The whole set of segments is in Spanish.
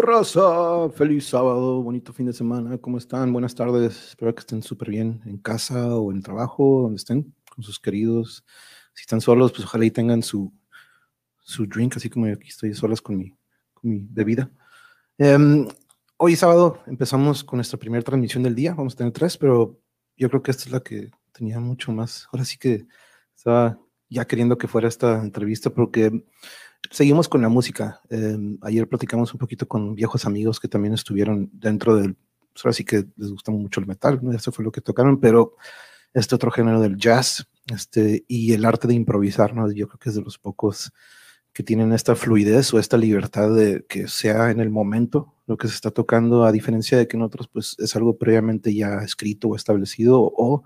¿Qué hubo, raza? Feliz sábado, bonito fin de semana. ¿Cómo están? Buenas tardes. Espero que estén súper bien en casa o en el trabajo, donde estén, con sus queridos. Si están solos, pues ojalá y tengan su, su drink, así como yo aquí estoy solas con mi, con mi bebida. Em, hoy sábado empezamos con nuestra primera transmisión del día. Vamos a tener tres, pero yo creo que esta es la que tenía mucho más. Ahora sí que estaba ya queriendo que fuera esta entrevista porque Seguimos con la música. Em, ayer platicamos un poquito con viejos amigos que también estuvieron dentro del, pues ahora sí que les gusta mucho el metal, ¿no? eso fue lo que tocaron, pero este otro género del jazz este, y el arte de improvisar, ¿no? yo creo que es de los pocos que tienen esta fluidez o esta libertad de que sea en el momento lo que se está tocando, a diferencia de que en otros pues es algo previamente ya escrito o establecido o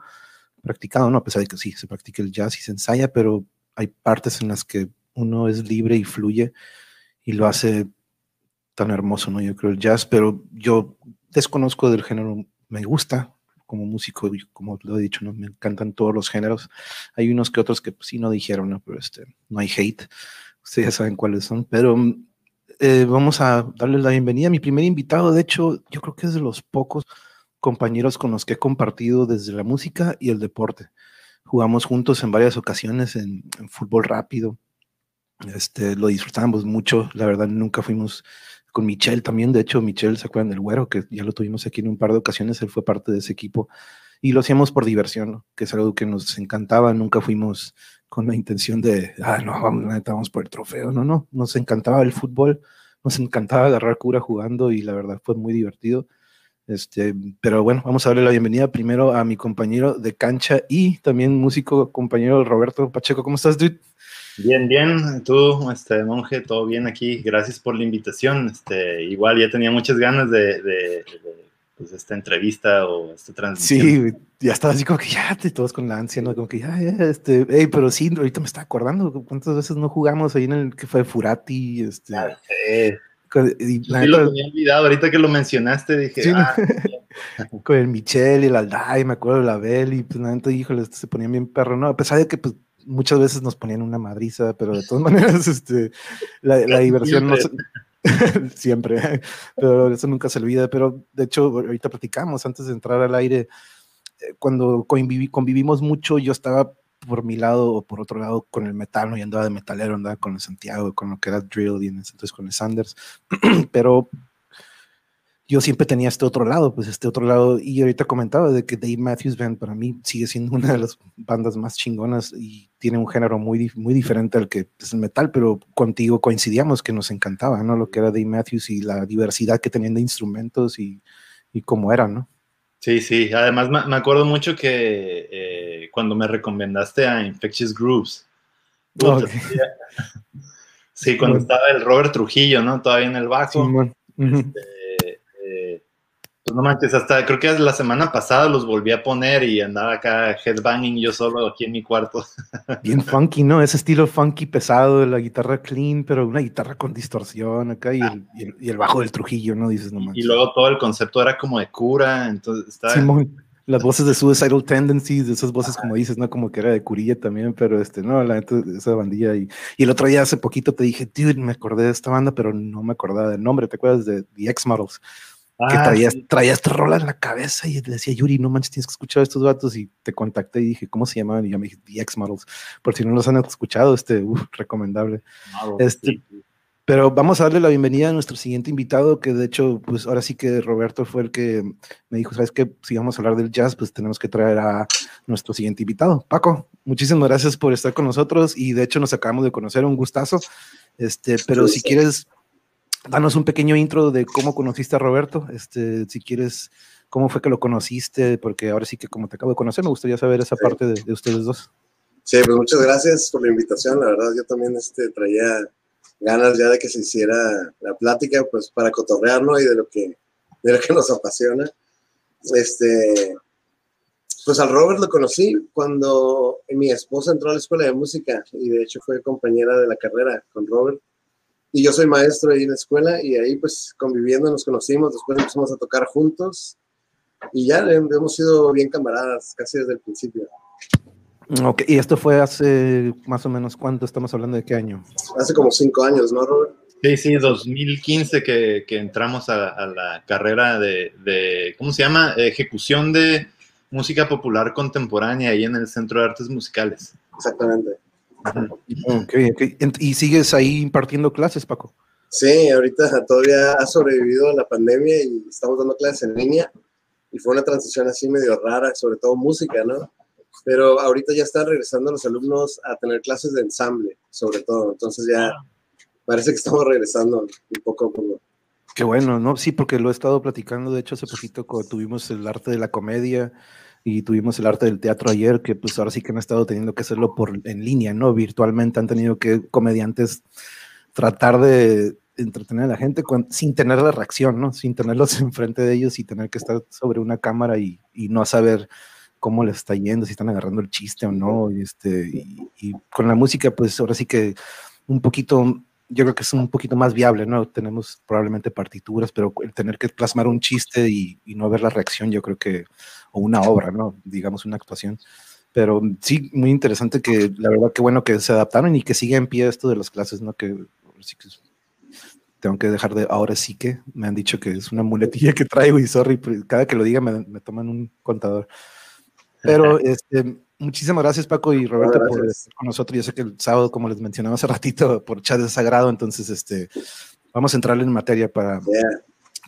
practicado, ¿no? A pesar de que sí, se practica el jazz y se ensaya, pero hay partes en las que uno es libre y fluye y lo hace tan hermoso, ¿no? Yo creo el jazz, pero yo desconozco del género, me gusta como músico, como lo he dicho, ¿no? Me encantan todos los géneros. Hay unos que otros que pues, sí no dijeron, ¿no? Pero este, no hay hate, ustedes ya saben cuáles son, pero eh, vamos a darle la bienvenida mi primer invitado, de hecho, yo creo que es de los pocos compañeros con los que he compartido desde la música y el deporte. Jugamos juntos en varias ocasiones en fútbol rápido, este, lo disfrutábamos mucho, la verdad nunca fuimos con Michelle también, de hecho Michelle se acuerdan del güero, que ya lo tuvimos aquí en un par de ocasiones, él fue parte de ese equipo y lo hacíamos por diversión, que es algo que nos encantaba, nunca fuimos con la intención de, ah, no, vamos, vamos por el trofeo, no, no, nos encantaba el fútbol, nos encantaba agarrar cura jugando y la verdad fue muy divertido. Este, pero bueno, vamos a darle la bienvenida primero a mi compañero de cancha y también músico compañero Roberto Pacheco. ¿Cómo estás, dude? Bien, bien. Tú, este monje, todo bien aquí. Gracias por la invitación. Este, igual ya tenía muchas ganas de, pues, esta entrevista o esta transmisión. Sí, ya estaba así como que ya, todos con la ansia, ¿no? Como que ya, ya, este, hey, pero sí, ahorita me está acordando cuántas veces no jugamos ahí en el que fue Furati, este. Ah, sí. lo había olvidado, ahorita que lo mencionaste dije, ah, con el Michelle y el Alday, me acuerdo de la Bel y pues nada, híjole, se ponían bien perro, ¿no? A pesar de que pues muchas veces nos ponían una madriza, pero de todas maneras, este, la, diversión no siempre, pero eso nunca se olvida. Pero de hecho, ahorita platicamos antes de entrar al aire, eh, cuando convivimos mucho, yo estaba por mi lado o por otro lado con el metal, ¿no? y andaba de metalero, andaba con el Santiago, con lo que era drill y entonces con el Sanders, pero yo siempre tenía este otro lado, pues este otro lado, y ahorita comentaba de que Dave Matthews Band para mí sigue siendo una de las bandas más chingonas y tiene un género muy, muy diferente al que es el metal, pero contigo coincidíamos que nos encantaba, ¿no? Lo que era Dave Matthews y la diversidad que tenían de instrumentos y, y cómo eran, ¿no? Sí, sí, además me, acuerdo mucho que eh, cuando me recomendaste a Infectious Grooves, sí, cuando estaba el Robert Trujillo, ¿no? Todavía en el bajo. Este, pues no manches, hasta creo que la semana pasada los volví a poner y andaba acá headbanging yo solo aquí en mi cuarto. Bien funky, ¿no? Ese estilo funky pesado de la guitarra clean, pero una guitarra con distorsión acá y, el, bajo del Trujillo, ¿no? Dices, no manches. Y luego todo el concepto era como de cura, entonces estaba... las voces de Suicidal Tendencies, esas voces como dices, ¿no? Como que era de curilla también, pero este, no, la esa bandilla. Y, y el otro día hace poquito te dije, dude, me acordé de esta banda, pero no me acordaba del nombre, ¿te acuerdas de The X-Models? Que ah, traías, traías esta rola en la cabeza y le decía, Yuri, no manches, tienes que escuchar a estos vatos. Y te contacté y dije, ¿cómo se llamaban? Y yo me dije, The X Models. Por si no los han escuchado, este, recomendable. este, Pero vamos a darle la bienvenida a nuestro siguiente invitado, que de hecho, pues ahora sí que Roberto fue el que me dijo, ¿sabes qué? Si vamos a hablar del jazz, pues tenemos que traer a nuestro siguiente invitado. Paco, muchísimas gracias por estar con nosotros y de hecho nos acabamos de conocer, un gustazo. Este, pero si quieres danos un pequeño intro de cómo conociste a Roberto, este, si quieres, cómo fue que lo conociste, porque ahora sí que como te acabo de conocer, me gustaría saber esa parte de, ustedes dos. Sí, pues muchas gracias por la invitación, la verdad yo también este, traía ganas ya de que se hiciera la plática, pues para cotorrearnos y de lo que, de lo que nos apasiona. Este, pues al Robert lo conocí cuando mi esposa entró a la escuela de música y de hecho fue compañera de la carrera con Robert y yo soy maestro ahí en la escuela y ahí pues conviviendo nos conocimos, después empezamos a tocar juntos y ya hemos sido bien camaradas casi desde el principio. Ok, y esto fue hace más o menos cuánto, estamos hablando de qué año? Hace como cinco años, ¿no, Robert? Sí, sí, 2015 que, que entramos a, la carrera de, ¿cómo se llama? Ejecución de música popular contemporánea ahí en el Centro de Artes Musicales. Exactamente. ¿Y sigues ahí impartiendo clases, Paco? Sí, ahorita todavía ha sobrevivido la pandemia y estamos dando clases en línea. Y fue una transición así medio rara, sobre todo música, ¿no? Pero ahorita ya están regresando los alumnos a tener clases de ensamble, sobre todo. Entonces ya parece que estamos regresando un poco a poco. Qué bueno, ¿no? Sí, porque lo he estado platicando, de hecho, hace poquito cuando tuvimos el arte de la comedia y tuvimos el arte del teatro ayer, que pues ahora sí que han estado teniendo que hacerlo por en línea, ¿no? Virtualmente han tenido que comediantes tratar de entretener a la gente sin tener la reacción, ¿no? Sin tenerlos enfrente de ellos y tener que estar sobre una cámara y, y no saber cómo les está yendo, si están agarrando el chiste o no. Y, este, y con la música, pues ahora sí que un poquito yo creo que es un poquito más viable, ¿no? Tenemos probablemente partituras, pero el tener que plasmar un chiste y, no ver la reacción, yo creo que, o una obra, ¿no? Digamos una actuación. Pero sí, muy interesante que, la verdad, que bueno que se adaptaron y que sigue en pie esto de las clases, ¿no? Que sí que tengo que dejar de, ahora sí que me han dicho que es una muletilla que traigo y sorry, cada que lo diga me, me toman un contador. Pero este, Muchísimas gracias, Paco y Roberto, por estar con nosotros. Yo sé que el sábado, como les mencionaba hace ratito, por chat es sagrado, entonces este, vamos a entrar en materia para,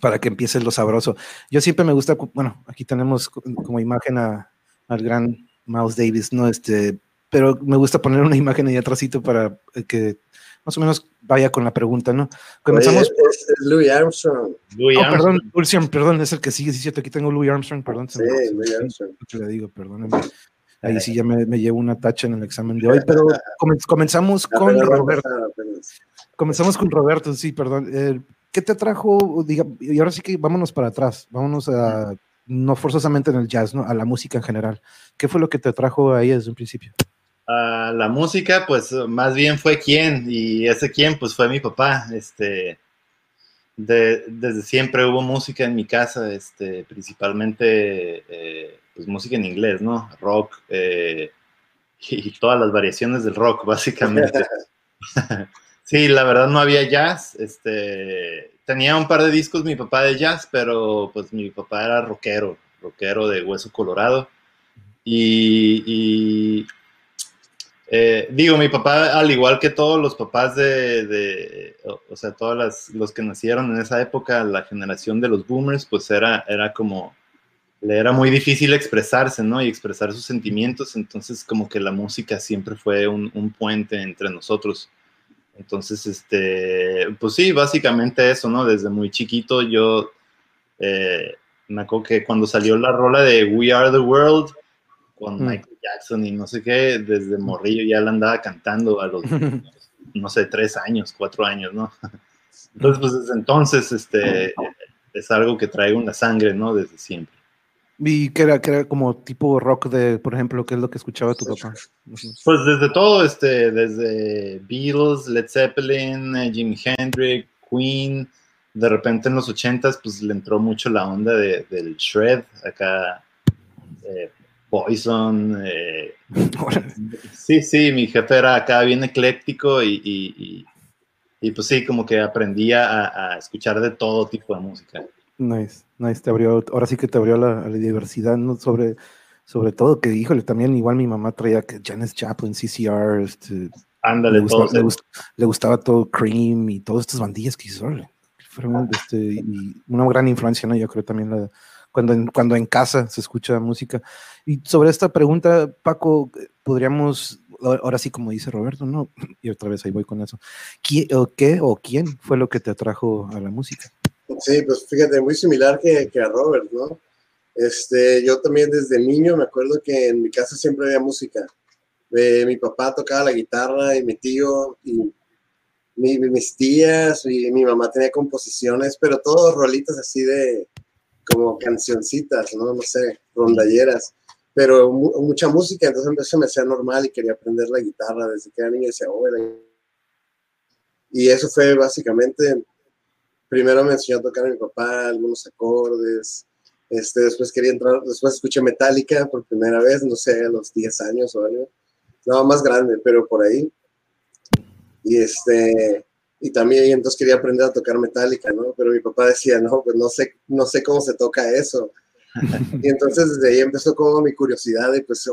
para que empiece lo sabroso. Yo siempre me gusta, bueno, aquí tenemos como imagen a, al gran Miles Davis, ¿no? Este, pero me gusta poner una imagen ahí atrásito para que más o menos vaya con la pregunta, ¿no? Comenzamos. es, Louis Armstrong. Louis oh, Armstrong. perdón, perdón, es el que sigue, sí, cierto, aquí tengo Louis Armstrong, perdón. Sí, Louis Armstrong. le digo, perdónenme. Ahí sí ya me, me, llevo una tacha en el examen de hoy, pero comenzamos con Roberto. Comenzamos con Roberto, sí, perdón. Eh, ¿Qué te trajo? y ahora sí que vámonos para atrás, vámonos a, no forzosamente en el jazz, ¿no? A la música en general. ¿Qué fue lo que te trajo ahí desde un principio? A la música, pues más bien fue quién, y ese quién, pues fue mi papá. Este, desde siempre hubo música en mi casa, este, principalmente eh, pues, música en inglés, ¿no? Rock eh, y todas las variaciones del rock, básicamente. sí, la verdad no había jazz. Este, tenía un par de discos mi papá de jazz, pero pues mi papá era rockero, rockero de hueso colorado. Y, eh, digo, mi papá, al igual que todos los papás de, o, sea, todos los que nacieron en esa época, la generación de los boomers, pues era, era como le era muy difícil expresarse, ¿no? Y expresar sus sentimientos, entonces como que la música siempre fue un, puente entre nosotros. Entonces, este, pues sí, básicamente eso, ¿no? Desde muy chiquito yo eh, me acuerdo que cuando salió la rola de We Are the World con mm. Michael Jackson y no sé qué, desde morrillo ya la andaba cantando a los, no sé, tres años, cuatro años, ¿no? Entonces, pues desde entonces, este, es algo que traigo en la sangre, ¿no? Desde siempre. ¿Y que era, que era como tipo rock de, por ejemplo, qué es lo que escuchaba tu papá? Pues desde todo, este, desde Beatles, Led Zeppelin, eh, Jimi Hendrix, Queen. De repente en los ochentas, pues le entró mucho la onda del shred, acá, eh, Poison. Eh, sí, sí, mi jefe era acá bien ecléctico y, y, pues sí, como que aprendía a escuchar de todo tipo de música. Nice, nice, te abrió, ahora sí que te abrió la, la diversidad, ¿no? Sobre, sobre todo que, híjole, también igual mi mamá traía que Janis Chaplin, CCR, este, Ándale, le, gustaba, todo, le, gustaba todo Cream y todas estas bandillas que hizo, fueron este, y una gran influencia, ¿no? Yo creo también la, cuando, en, cuando en casa se escucha música. Y sobre esta pregunta, Paco, podríamos, ahora sí como dice Roberto, ¿no? Y otra vez ahí voy con eso. ¿Qué o, qué, o quién fue lo que te atrajo a la música? Sí, pues fíjate, muy similar que, que, a Robert, ¿no? Este, yo también desde niño me acuerdo que en mi casa siempre había música. Eh, mi papá tocaba la guitarra y mi tío y mis tías y mi mamá tenía composiciones, pero todos rolitas así de como cancioncitas, ¿no? No sé, rondalleras, pero mucha música, entonces eso me hacía normal y quería aprender la guitarra desde que era niño y decía, oh, y eso fue básicamente primero me enseñó a tocar a mi papá algunos acordes, este, después quería entrar, después escuché Metallica por primera vez, no sé, a los 10 años o algo, no, más grande, pero por ahí. Y este, y también entonces quería aprender a tocar metálica, ¿no? Pero mi papá decía, no, pues no sé, no sé cómo se toca eso. y entonces desde ahí empezó como mi curiosidad y pues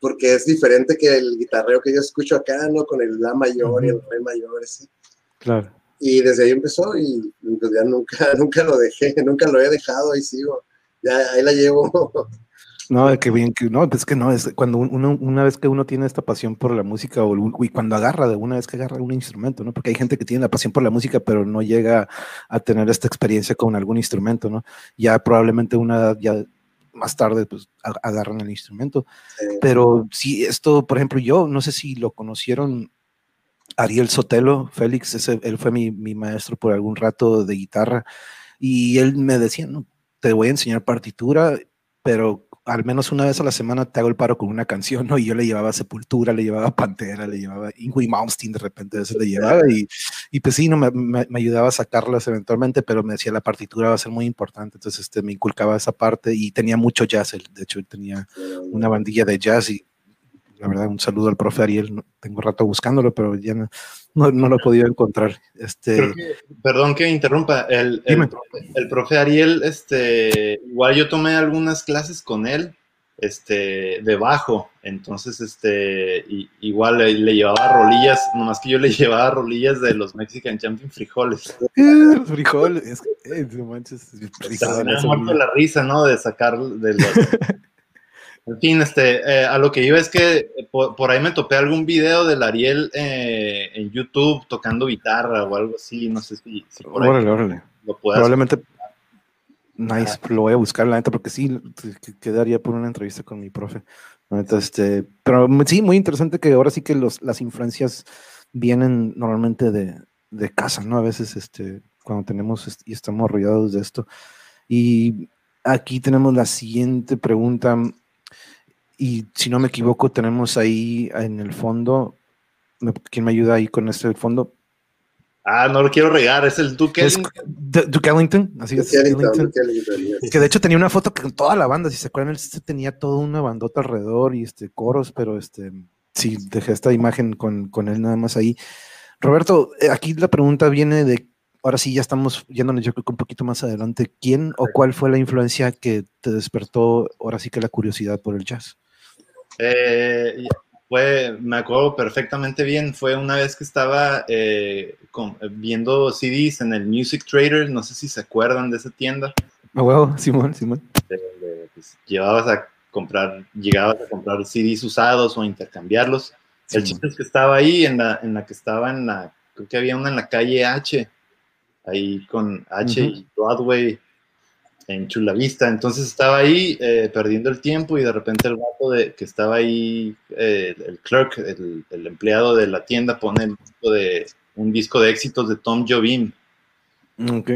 porque es diferente que el guitarreo que yo escucho acá, ¿no? Con el La mayor y el Re mayor, ¿sí? Claro. Y desde ahí empezó y pues ya nunca, nunca lo dejé, nunca lo he dejado, ahí sigo. Ya ahí la llevo. No, que bien, que no, pues que no, es cuando uno, una vez que uno tiene esta pasión por la música o y cuando agarra, de una vez que agarra un instrumento, ¿no? Porque hay gente que tiene la pasión por la música, pero no llega a tener esta experiencia con algún instrumento, ¿no? Ya probablemente una ya más tarde, pues agarran el instrumento. Pero si esto, por ejemplo, yo no sé si lo conocieron Ariel Sotelo, Félix, ese, él fue mi, mi maestro por algún rato de guitarra y él me decía, no, te voy a enseñar partitura, pero al menos una vez a la semana te hago el paro con una canción, ¿no? Y yo le llevaba Sepultura, le llevaba Pantera, le llevaba Ingrid Malmsteen, de repente eso le llevaba y, y pues sí, no, me, ayudaba a sacarlas eventualmente, pero me decía la partitura va a ser muy importante, entonces este, me inculcaba esa parte y tenía mucho jazz, de hecho tenía una bandilla de jazz y la verdad un saludo al profe Ariel, tengo rato buscándolo, pero ya no, no, no lo he podido encontrar. Este... perdón que interrumpa, el, el, profe, el, profe, Ariel, este, igual yo tomé algunas clases con él, este, de bajo, entonces, este, igual le, llevaba rolillas, nomás que yo le llevaba rolillas de los Mexican Champion frijoles. frijoles, eh, manches, frijoles. Me muerto la risa, ¿no? De sacar de los... En fin, este, eh, a lo que iba es que eh, por, ahí me topé algún video del Ariel eh, en YouTube tocando guitarra o algo así, no sé si, por ahí órale, órale. lo puedas. Probablemente. Nice, lo voy a buscar la neta porque sí, quedaría por una entrevista con mi profe. este, pero sí, muy interesante que ahora sí que los, las influencias vienen normalmente de, de casa, ¿no? A veces, este, cuando tenemos y estamos rodeados de esto. Y aquí tenemos la siguiente pregunta y si no me equivoco, tenemos ahí en el fondo, ¿quién me ayuda ahí con este fondo? Ah, no lo quiero regar, es el Duke Ellington. Duke Ellington, así es. Que de hecho tenía una foto con toda la banda, si se acuerdan, él tenía toda una bandota alrededor y este coros, pero este sí, dejé esta imagen con, con él nada más ahí. Roberto, eh, aquí la pregunta viene de ahora sí ya estamos yéndonos yo creo que un poquito más adelante. ¿Quién o cuál fue la influencia que te despertó ahora sí que la curiosidad por el jazz? Eh, fue, me acuerdo perfectamente bien, fue una vez que estaba eh, viendo CDs en el Music Trader, no sé si se acuerdan de esa tienda. Huevo, Simón, Simón. Pues, llevabas a comprar, llegabas a comprar CDs usados o intercambiarlos. el chiste es que estaba ahí, en la, en la que estaba en la, creo que había una en la calle H, ahí con H y Broadway, en Chulavista. Entonces estaba ahí eh, perdiendo el tiempo y de repente el vato de, que estaba ahí, eh, el clerk, el, empleado de la tienda, pone el disco de, un disco de éxitos de Tom Jobim. Ok.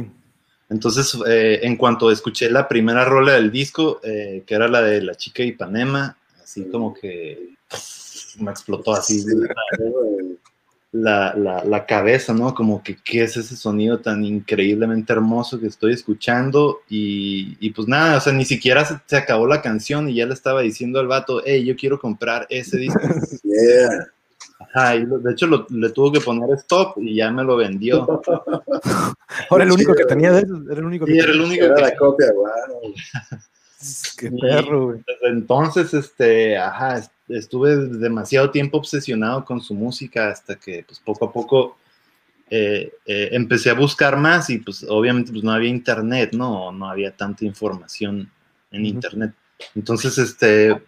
Entonces, eh, en cuanto escuché la primera rola del disco, que era la de La chica Ipanema, así como que me explotó así la, la, la, cabeza, ¿no? Como que qué es ese sonido tan increíblemente hermoso que estoy escuchando y, y pues nada, o sea, ni siquiera se, acabó la canción y ya le estaba diciendo al vato, hey, yo quiero comprar ese disco. Ajá, y de hecho le tuvo que poner stop y ya me lo vendió. Ahora el único que tenía de eso, era el único que sí, era el único que... la copia, wow. Qué perro, güey. Entonces, este, ajá, estuve demasiado tiempo obsesionado con su música hasta que pues poco a poco eh, eh, empecé a buscar más y pues obviamente pues no había internet, ¿no? No había tanta información en internet. Entonces, este,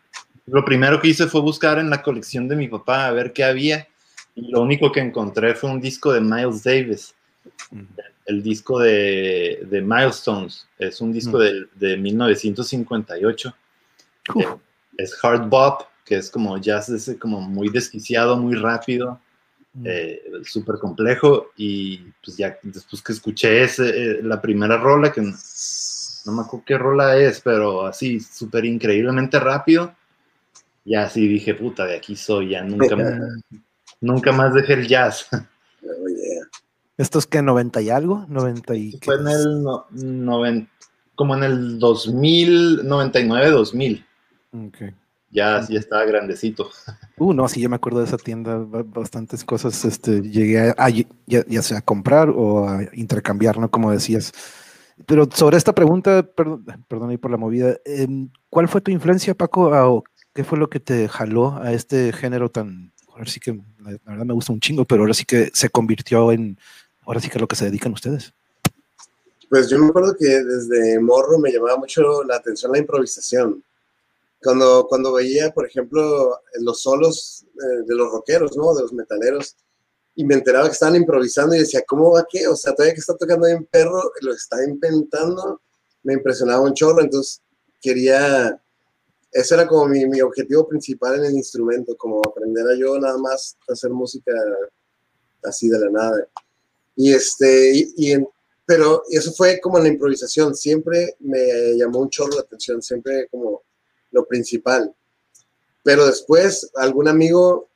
lo primero que hice fue buscar en la colección de mi papá a ver qué había y lo único que encontré fue un disco de Miles Davis. El disco de, de, Milestones es un disco de, de, 1958. es Hard Bop que es como jazz ese como muy desquiciado, muy rápido, mm. eh, súper complejo y pues ya después que escuché ese, eh, la primera rola, que no, me acuerdo qué rola es, pero así súper increíblemente rápido, ya así dije, puta, de aquí soy, ya nunca, más, nunca más dejé el jazz. ¿Esto es que 90 y algo? 90 y Fue en el no, como en el 2000, 99, 2000. Okay. ya, ya estaba grandecito. Uh, no, sí, ya me acuerdo de esa tienda, bastantes cosas, este, llegué a, ya, sea a comprar o a intercambiar, ¿no? Como decías. Pero sobre esta pregunta, perdón, perdón ahí por la movida, em, ¿cuál fue tu influencia, Paco? ¿Qué fue lo que te jaló a este género tan, ahora sí que, la verdad me gusta un chingo, pero ahora sí que se convirtió en, ahora sí que es lo que se dedican ustedes? Pues yo me acuerdo que desde morro me llamaba mucho la atención la improvisación cuando, cuando veía, por ejemplo, los solos eh, de los rockeros, ¿no? De los metaleros, y me enteraba que estaban improvisando y decía, ¿cómo va qué? O sea, todavía que está tocando ahí un perro, lo está inventando, me impresionaba un chorro, entonces quería, ese era como mi, mi objetivo principal en el instrumento, como aprender a yo nada más hacer música así de la nada. Y este, y, y pero eso fue como en la improvisación, siempre me llamó un chorro la atención, siempre como lo principal. Pero después, algún amigo,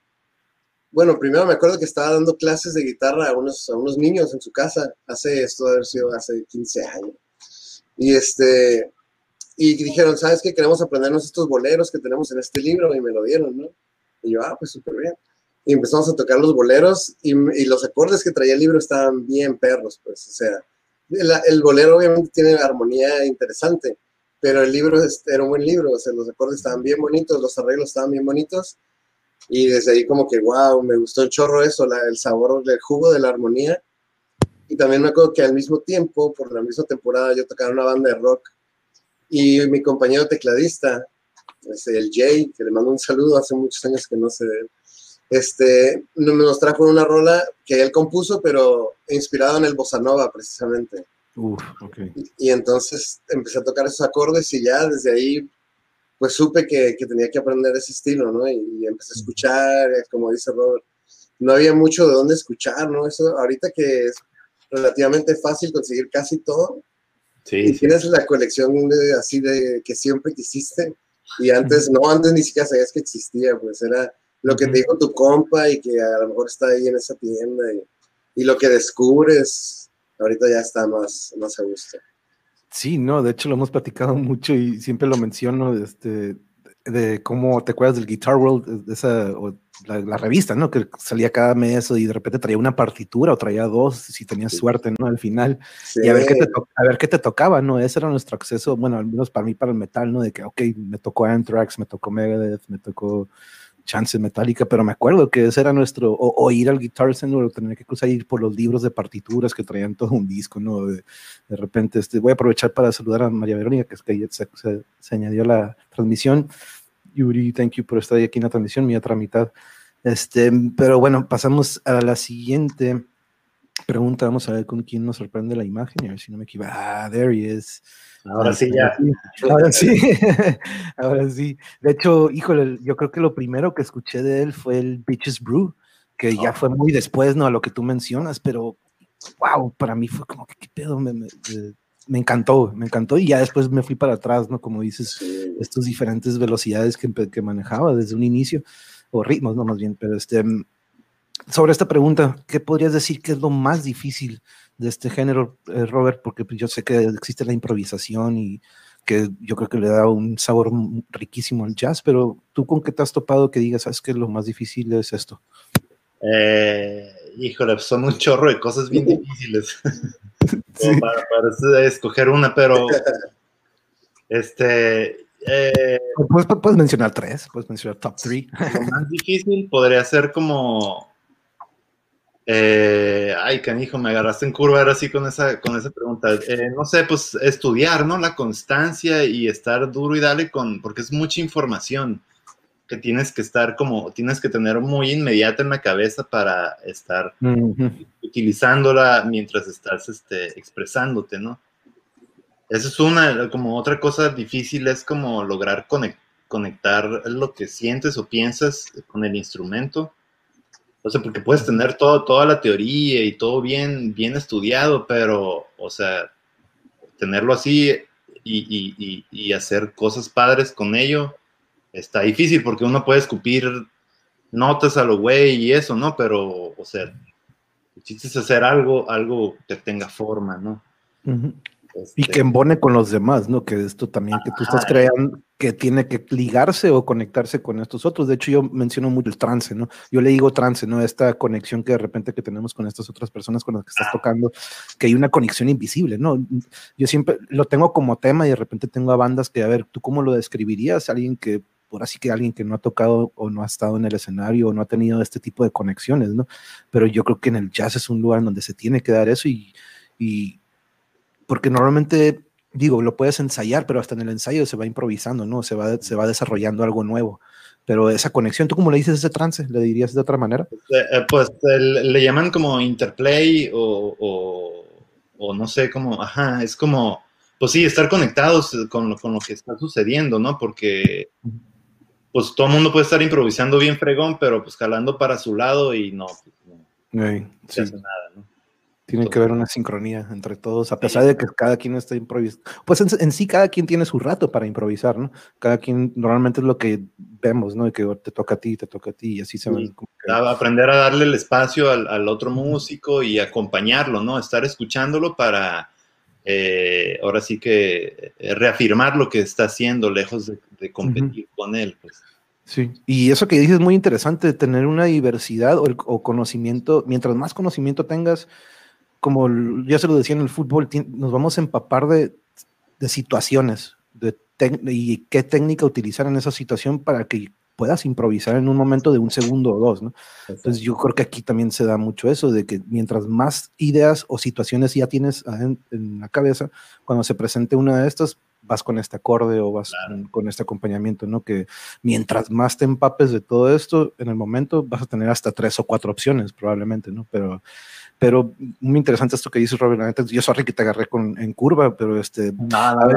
bueno, primero me acuerdo que estaba dando clases de guitarra a unos, a unos niños en su casa, hace esto, haber sido hace 15 años. Y este, y dijeron, ¿sabes qué? Queremos aprendernos estos boleros que tenemos en este libro y me lo dieron, ¿no? Y yo, ah, pues súper bien. Y empezamos a tocar los boleros y, y, los acordes que traía el libro estaban bien perros, pues, o sea, el, el bolero obviamente tiene armonía interesante, pero el libro era un buen libro, o sea, los acordes estaban bien bonitos, los arreglos estaban bien bonitos, y desde ahí como que, wow, me gustó el chorro eso, el sabor del jugo de la armonía, y también me acuerdo que al mismo tiempo, por la misma temporada, yo tocaba una banda de rock, y mi compañero tecladista, este, el Jay, que le mando un saludo, hace muchos años que no sé de él, este, nos trajo una rola que él compuso, pero inspirado en el bossa nova, precisamente. Y entonces empecé a tocar esos acordes y ya desde ahí pues supe que, que tenía que aprender ese estilo, ¿no? Y, empecé a escuchar, eh, como dice Robert, no había mucho de dónde escuchar, ¿no? Eso ahorita que es relativamente fácil conseguir casi todo. Sí, y tienes la colección de, así de que siempre quisiste y antes, no, antes ni siquiera sabías que existía, pues era lo que te dijo tu compa y que a lo mejor está ahí en esa tienda y, y lo que descubres ahorita ya está más, más a gusto. Sí, no, de hecho lo hemos platicado mucho y siempre lo menciono, este, de cómo te acuerdas del Guitar World, de esa, la, revista, ¿no? Que salía cada mes y de repente traía una partitura o traía dos, si tenías suerte, ¿no? Al final, y a ver, qué te a ver qué te tocaba, ¿no? Ese era nuestro acceso, bueno, al menos para mí, para el metal, ¿no? De que, ok, me tocó Anthrax, me tocó Megadeth, me tocó chance metálica, pero me acuerdo que ese era nuestro, o, ir al Guitar Center, o tener que cruzar ir por los libros de partituras que traían todo un disco, ¿no? De, repente, este, voy a aprovechar para saludar a María Verónica, que es que se, se, añadió la transmisión. Yuri, thank you por estar aquí en la transmisión, mi otra mitad. Este, pero bueno, pasamos a la siguiente pregunta. Vamos a ver con quién nos sorprende la imagen, a ver si no me equivoco. Ah, there he is. Ahora sí, ya. Ahora sí, ahora sí. De hecho, híjole, yo creo que lo primero que escuché de él fue el Bitches Brew, que ya fue muy después, ¿no? A lo que tú mencionas, pero wow, para mí fue como que qué pedo, me, me, encantó, me encantó y ya después me fui para atrás, ¿no? Como dices, estas diferentes velocidades que, que, manejaba desde un inicio, o ritmos, no más bien, pero este, sobre esta pregunta, ¿qué podrías decir que es lo más difícil de este género, eh, Robert, porque pues, yo sé que existe la improvisación y que yo creo que le da un sabor riquísimo al jazz, pero tú con qué te has topado que digas, sabes que lo más difícil es esto? Eh, híjole, pues, son un chorro de cosas bien difíciles para, escoger una, pero este... Eh, ¿Puedes, puedes mencionar tres, puedes mencionar top three. Lo más difícil podría ser como eh, ay, canijo, me agarraste en curva ahora sí con esa, con esa pregunta. Eh, no sé, pues estudiar, ¿no? La constancia y estar duro y dale con, porque es mucha información que tienes que estar como, tienes que tener muy inmediata en la cabeza para estar utilizándola mientras estás este, expresándote, ¿no? Eso es una, como otra cosa difícil es como lograr conectar lo que sientes o piensas con el instrumento o sea, porque puedes tener todo, toda la teoría y todo bien, bien estudiado, pero, o sea, tenerlo así y, y, hacer cosas padres con ello está difícil porque uno puede escupir notas a lo güey y eso, ¿no? Pero, o sea, el chiste es hacer algo, algo que tenga forma, ¿no? Y que este embone con los demás, ¿no? Que esto también que tú estás creando, que tiene que ligarse o conectarse con estos otros. De hecho, yo menciono mucho el trance, ¿no? Yo le digo trance, ¿no? Esta conexión que de repente que tenemos con estas otras personas con las que estás tocando, que hay una conexión invisible, ¿no? Yo siempre lo tengo como tema y de repente tengo a bandas que, a ver, ¿tú cómo lo describirías? Alguien que, por así que alguien que no ha tocado o no ha estado en el escenario o no ha tenido este tipo de conexiones, ¿no? Pero yo creo que en el jazz es un lugar donde se tiene que dar eso y, y porque normalmente, digo, lo puedes ensayar, pero hasta en el ensayo se va improvisando, ¿no? Se va, se va desarrollando algo nuevo. Pero esa conexión, ¿tú cómo le dices ese trance? ¿Le dirías de otra manera? Eh, pues le llaman como interplay o, o, no sé, como, ajá, es como, pues sí, estar conectados con lo, con lo que está sucediendo, ¿no? Porque pues todo el mundo puede estar improvisando bien fregón, pero pues jalando para su lado y no, pues, no, sí. hace nada, ¿no? Tiene que haber una sincronía entre todos, a pesar de que cada quien está improvisando. Pues en, sí, cada quien tiene su rato para improvisar, ¿no? Cada quien, normalmente es lo que vemos, ¿no? Que te toca a ti, te toca a ti, y así se van. Aprender a darle el espacio al, otro músico y acompañarlo, ¿no? Estar escuchándolo para, eh, ahora sí que, eh, reafirmar lo que está haciendo, lejos de, competir con él, pues. Sí, y eso que dices es muy interesante, tener una diversidad o, o conocimiento, mientras más conocimiento tengas, como ya se lo decía en el fútbol, nos vamos a empapar de, situaciones de y qué técnica utilizar en esa situación para que puedas improvisar en un momento de un segundo o dos, ¿no? Entonces yo creo que aquí también se da mucho eso, de que mientras más ideas o situaciones ya tienes en, la cabeza, cuando se presente una de estas, vas con este acorde o vas con, este acompañamiento, ¿no? Que mientras más te empapes de todo esto, en el momento vas a tener hasta tres o cuatro opciones probablemente, ¿no? Pero pero muy interesante esto que dices, Robert. Yo sorry que te agarré con, en curva, pero este. Nada,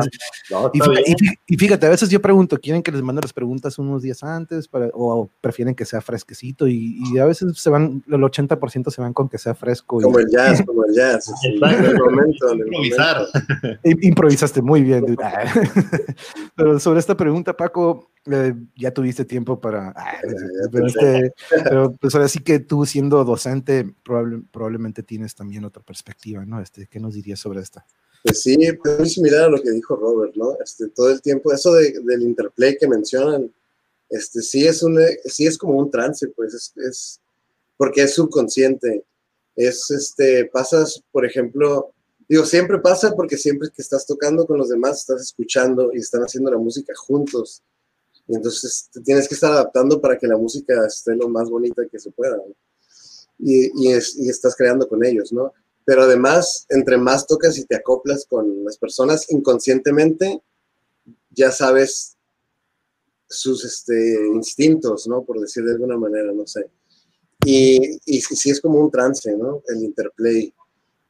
y, fíjate, a veces yo pregunto, ¿quieren que les mande las preguntas unos días antes para, o, prefieren que sea fresquecito? Y, a veces se van, el 80% se van con que sea fresco. Como el jazz, como el jazz. el momento, Improvisar. Improvisaste muy bien. pero sobre esta pregunta, Paco, eh, ya tuviste tiempo para... Ah, este, pero, pues ahora sí que tú siendo docente probablemente tienes también otra perspectiva, ¿no? Este, ¿Qué nos dirías sobre esta? Pues sí, pues muy similar a lo que dijo Robert, ¿no? Este, todo el tiempo, eso del interplay que mencionan, este, sí es, un, sí es como un trance, pues es, es porque es subconsciente. Es, este, pasas, por ejemplo, digo, siempre pasa porque siempre que estás tocando con los demás, estás escuchando y están haciendo la música juntos. Y entonces te tienes que estar adaptando para que la música esté lo más bonita que se pueda. Y, estás creando con ellos, ¿no? Pero además, entre más tocas y te acoplas con las personas inconscientemente, ya sabes sus este, instintos, ¿no? Por decir de alguna manera, no sé. Y, y sí es como un trance, ¿no? El interplay.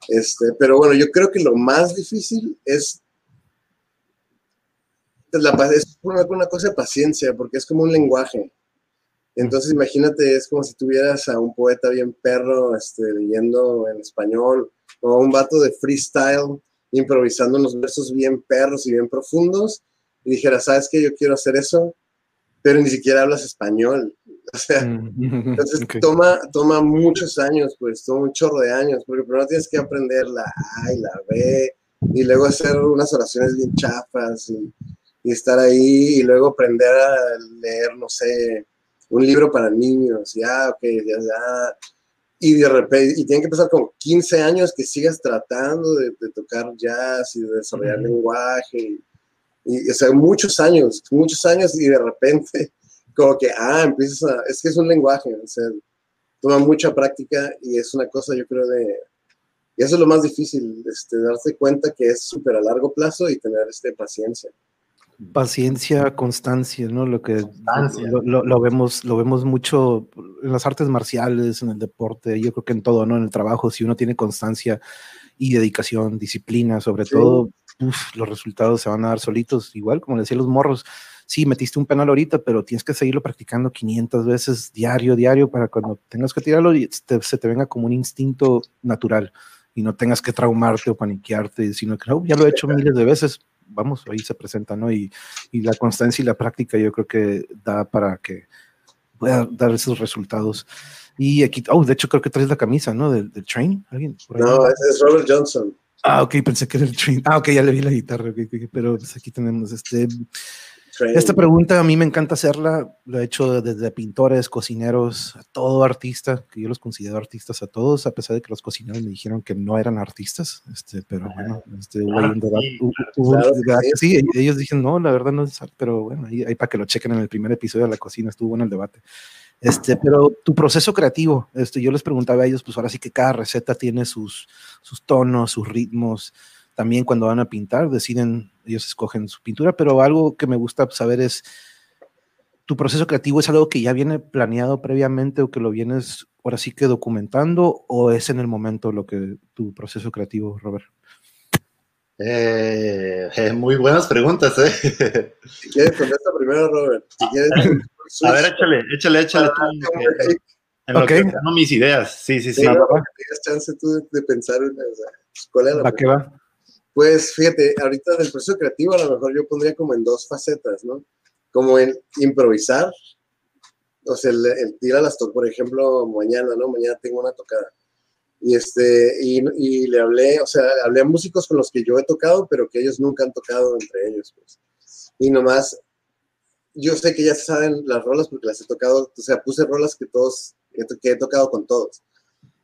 Este, pero bueno, yo creo que lo más difícil es es una, cosa de paciencia, porque es como un lenguaje. Entonces, imagínate, es como si tuvieras a un poeta bien perro este, leyendo en español, o a un vato de freestyle improvisando unos versos bien perros y bien profundos, y dijera, ¿sabes qué? Yo quiero hacer eso, pero ni siquiera hablas español. O sea, mm, entonces toma, toma muchos años, pues, toma un chorro de años, porque primero tienes que aprender la A y la B, y luego hacer unas oraciones bien chafas, y y estar ahí y luego aprender a leer, no sé, un libro para niños, ya, ok, ya, ya. Y de repente, y tienen que pasar con 15 años que sigas tratando de, tocar jazz y de desarrollar lenguaje. Y, o sea, muchos años, muchos años y de repente, como que, ah, empiezas a, es que es un lenguaje, o sea, toma mucha práctica y es una cosa, yo creo, de, y eso es lo más difícil, este, darse cuenta que es súper a largo plazo y tener este, paciencia paciencia, constancia, ¿no? Lo que lo, vemos, lo vemos mucho en las artes marciales, en el deporte, yo creo que en todo, ¿no? En el trabajo, si uno tiene constancia y dedicación, disciplina, sobre todo, los resultados se van a dar solitos, igual como le decía los morros. Sí, metiste un penal ahorita, pero tienes que seguirlo practicando 500 veces diario, diario, para cuando tengas que tirarlo y se te venga como un instinto natural y no tengas que traumarte o paniquearte, sino que ya lo he hecho miles de veces, vamos, ahí se presenta, ¿no? Y, y, la constancia y la práctica yo creo que da para que pueda dar esos resultados. Y aquí, oh, de hecho creo que traes la camisa, ¿no? Del, del train, ¿alguien? No, es Robert Johnson. Ah, ok, pensé que era el train. Ah, ok, ya le vi la guitarra, pero pues aquí tenemos este. Esta pregunta a mí me encanta hacerla, lo he hecho desde pintores, cocineros, a todo artista, que yo los considero artistas a todos, a pesar de que los cocineros me dijeron que no eran artistas, este, pero bueno, este, hubo un debate, sí, ellos dijeron, no, la verdad no es, pero bueno, ahí, ahí, para que lo chequen en el primer episodio de la cocina, estuvo en el debate. Este, pero tu proceso creativo, este, yo les preguntaba a ellos, pues ahora sí que cada receta tiene sus, sus tonos, sus ritmos, también cuando van a pintar, deciden, ellos escogen su pintura, pero algo que me gusta saber es, ¿tu proceso creativo es algo que ya viene planeado previamente o que lo vienes ahora sí que documentando o es en el momento lo que tu proceso creativo, Robert? Eh, eh, muy buenas preguntas, ¿eh? Si quieres, contesta primero, Robert. Si quieres, a ver, échale, échale, échale. tú, ah, en lo que no mis ideas. Sí, sí, sí. sí tienes chance tú de pensar, o sea, ¿cuál es la qué va? Pues fíjate, ahorita del proceso creativo a lo mejor yo pondría como en dos facetas, ¿no? Como en improvisar, o sea, el, el tira las por ejemplo, mañana, ¿no? Mañana tengo una tocada. Y, este, y, y, le hablé, o sea, hablé a músicos con los que yo he tocado, pero que ellos nunca han tocado entre ellos, pues. Y nomás, yo sé que ya saben las rolas porque las he tocado, o sea, puse rolas que todos, que he tocado con todos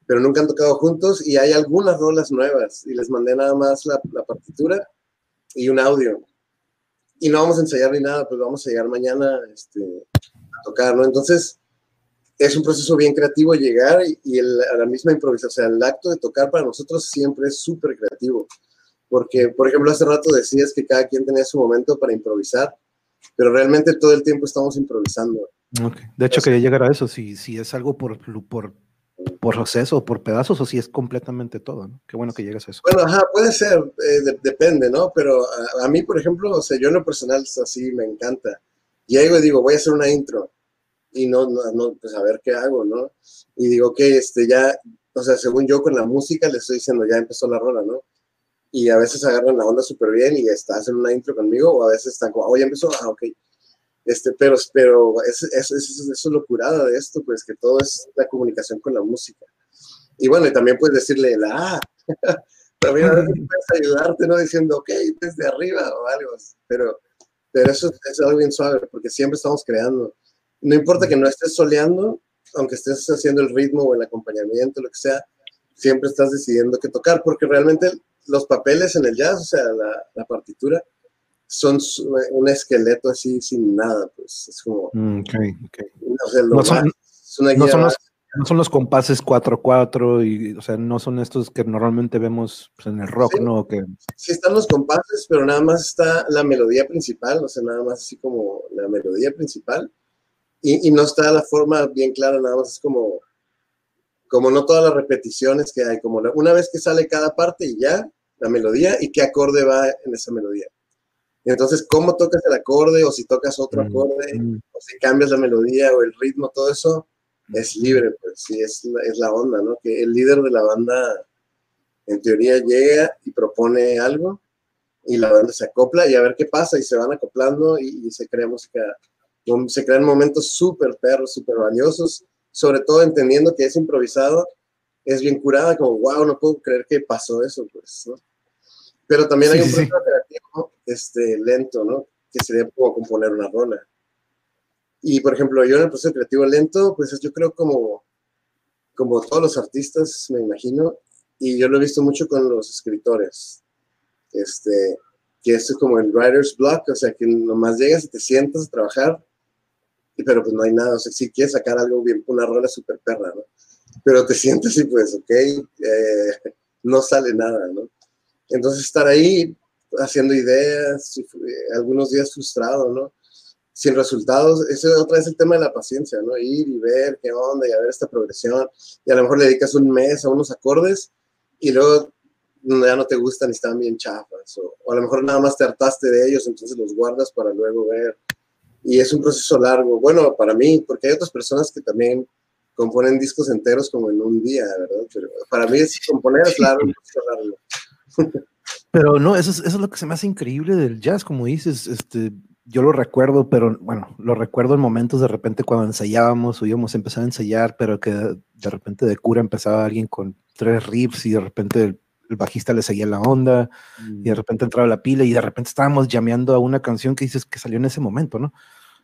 pero nunca han tocado juntos y hay algunas rolas nuevas y les mandé nada más la, partitura y un audio. Y no vamos a ensayar ni nada, pues vamos a llegar mañana este, a tocar, ¿no? Entonces, es un proceso bien creativo llegar y, a la misma improvisación, o sea, el acto de tocar para nosotros siempre es súper creativo. Porque, por ejemplo, hace rato decías que cada quien tenía su momento para improvisar, pero realmente todo el tiempo estamos improvisando. Okay. De hecho, quería llegar a eso, si, si es algo por, por por proceso o por pedazos o si es completamente todo, ¿no? Qué bueno que llegas a eso. Bueno, ajá, puede ser, eh, depende, ¿no? Pero a, mí, por ejemplo, o sea, yo en lo personal así me encanta. Llego y digo, voy a hacer una intro y no, no, no, pues a ver qué hago, ¿no? Y digo, ok, este, ya, o sea, según yo con la música le estoy diciendo, ya empezó la rola, ¿no? Y a veces agarran la onda súper bien y está, hacen una intro conmigo o a veces están como, oh, ya empezó, ah, ok este, pero pero eso es, es, es, lo curada de esto, pues que todo es la comunicación con la música. Y bueno, y también puedes decirle la ah, también a veces puedes ayudarte, ¿no? Diciendo, ok, desde arriba o algo, pero, pero eso es algo bien suave, porque siempre estamos creando. No importa que no estés soleando, aunque estés haciendo el ritmo o el acompañamiento, lo que sea, siempre estás decidiendo qué tocar, porque realmente los papeles en el jazz, o sea, la, la partitura, son un esqueleto así sin nada, pues es como... Mm, okay, okay. no, son, no, son los, compases 4-4 y, o sea, no son estos que normalmente vemos pues, en el rock, ¿no? Que... Sí están los compases, pero nada más está la melodía principal, o sea, nada más así como la melodía principal y, y no está la forma bien clara, nada más es como, como no todas las repeticiones que hay, como una vez que sale cada parte y ya, la melodía y qué acorde va en esa melodía. Entonces, cómo tocas el acorde o si tocas otro mm, acorde mm. o si cambias la melodía o el ritmo, todo eso es libre, pues sí, es, es la onda, ¿no? Que el líder de la banda, en teoría, llega y propone algo y la banda se acopla y a ver qué pasa y se van acoplando y, se crea música, se crean momentos súper perros, súper valiosos, sobre todo entendiendo que es improvisado, es bien curada, como, wow, no puedo creer que pasó eso, pues, ¿no? Pero también hay un proceso creativo este, lento, ¿no? Que sería como componer una rola. Y, por ejemplo, yo en el proceso creativo lento, pues yo creo como, como todos los artistas, me imagino, y yo lo he visto mucho con los escritores, este, que esto es como el writer's block, o sea, que nomás llegas y te sientas a trabajar, pero pues no hay nada, o sea, si quieres sacar algo bien, una rola súper perra, ¿no? Pero te sientes y pues, ok, eh, no sale nada, ¿no? Entonces estar ahí haciendo ideas, eh, algunos días frustrado, ¿no? Sin resultados, ese es otra vez el tema de la paciencia, ¿no? Ir y ver qué onda y a ver esta progresión. Y a lo mejor le dedicas un mes a unos acordes y luego ya no te gustan y están bien chafas. O, o a lo mejor nada más te hartaste de ellos, entonces los guardas para luego ver. Y es un proceso largo. Bueno, para mí, porque hay otras personas que también componen discos enteros como en un día, ¿verdad? Pero para mí es componer es largo, proceso largo. Pero no, eso es, eso es lo que se me hace increíble del jazz, como dices, este, yo lo recuerdo, pero bueno, lo recuerdo en momentos de repente cuando ensayábamos o íbamos a empezar a ensayar, pero que de repente de cura empezaba alguien con tres riffs y de repente el bajista le seguía la onda, y de mm. repente entraba la pila, y de repente estábamos llameando a una canción que dices que salió en ese momento, ¿no?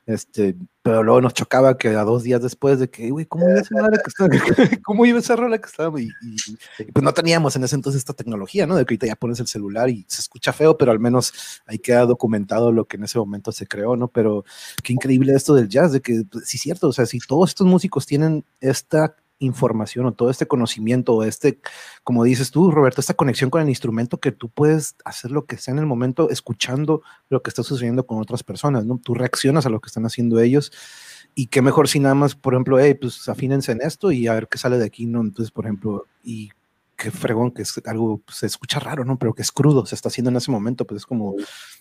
Este, pero luego nos chocaba que a dos días después de que, güey, ¿cómo iba esa que estaba? ¿Cómo iba esa rola que estaba? Y, pues no teníamos en ese entonces esta tecnología, ¿no? De que ahorita ya pones el celular y se escucha feo, pero al menos ahí queda documentado lo que en ese momento se creó, ¿no? Pero qué increíble esto del jazz, de que pues, sí es cierto, o sea, si todos estos músicos tienen esta información o todo este conocimiento o este, como dices tú, Roberto, esta conexión con el instrumento que tú puedes hacer lo que sea en el momento escuchando lo que está sucediendo con otras personas, ¿no? Tú reaccionas a lo que están haciendo ellos y qué mejor si nada más, por ejemplo, hey, pues afínense en esto y a ver qué sale de aquí, ¿no? Entonces, por ejemplo, y qué fregón, que es algo, pues, se escucha raro, ¿no? Pero que es crudo, se está haciendo en ese momento, pues es como,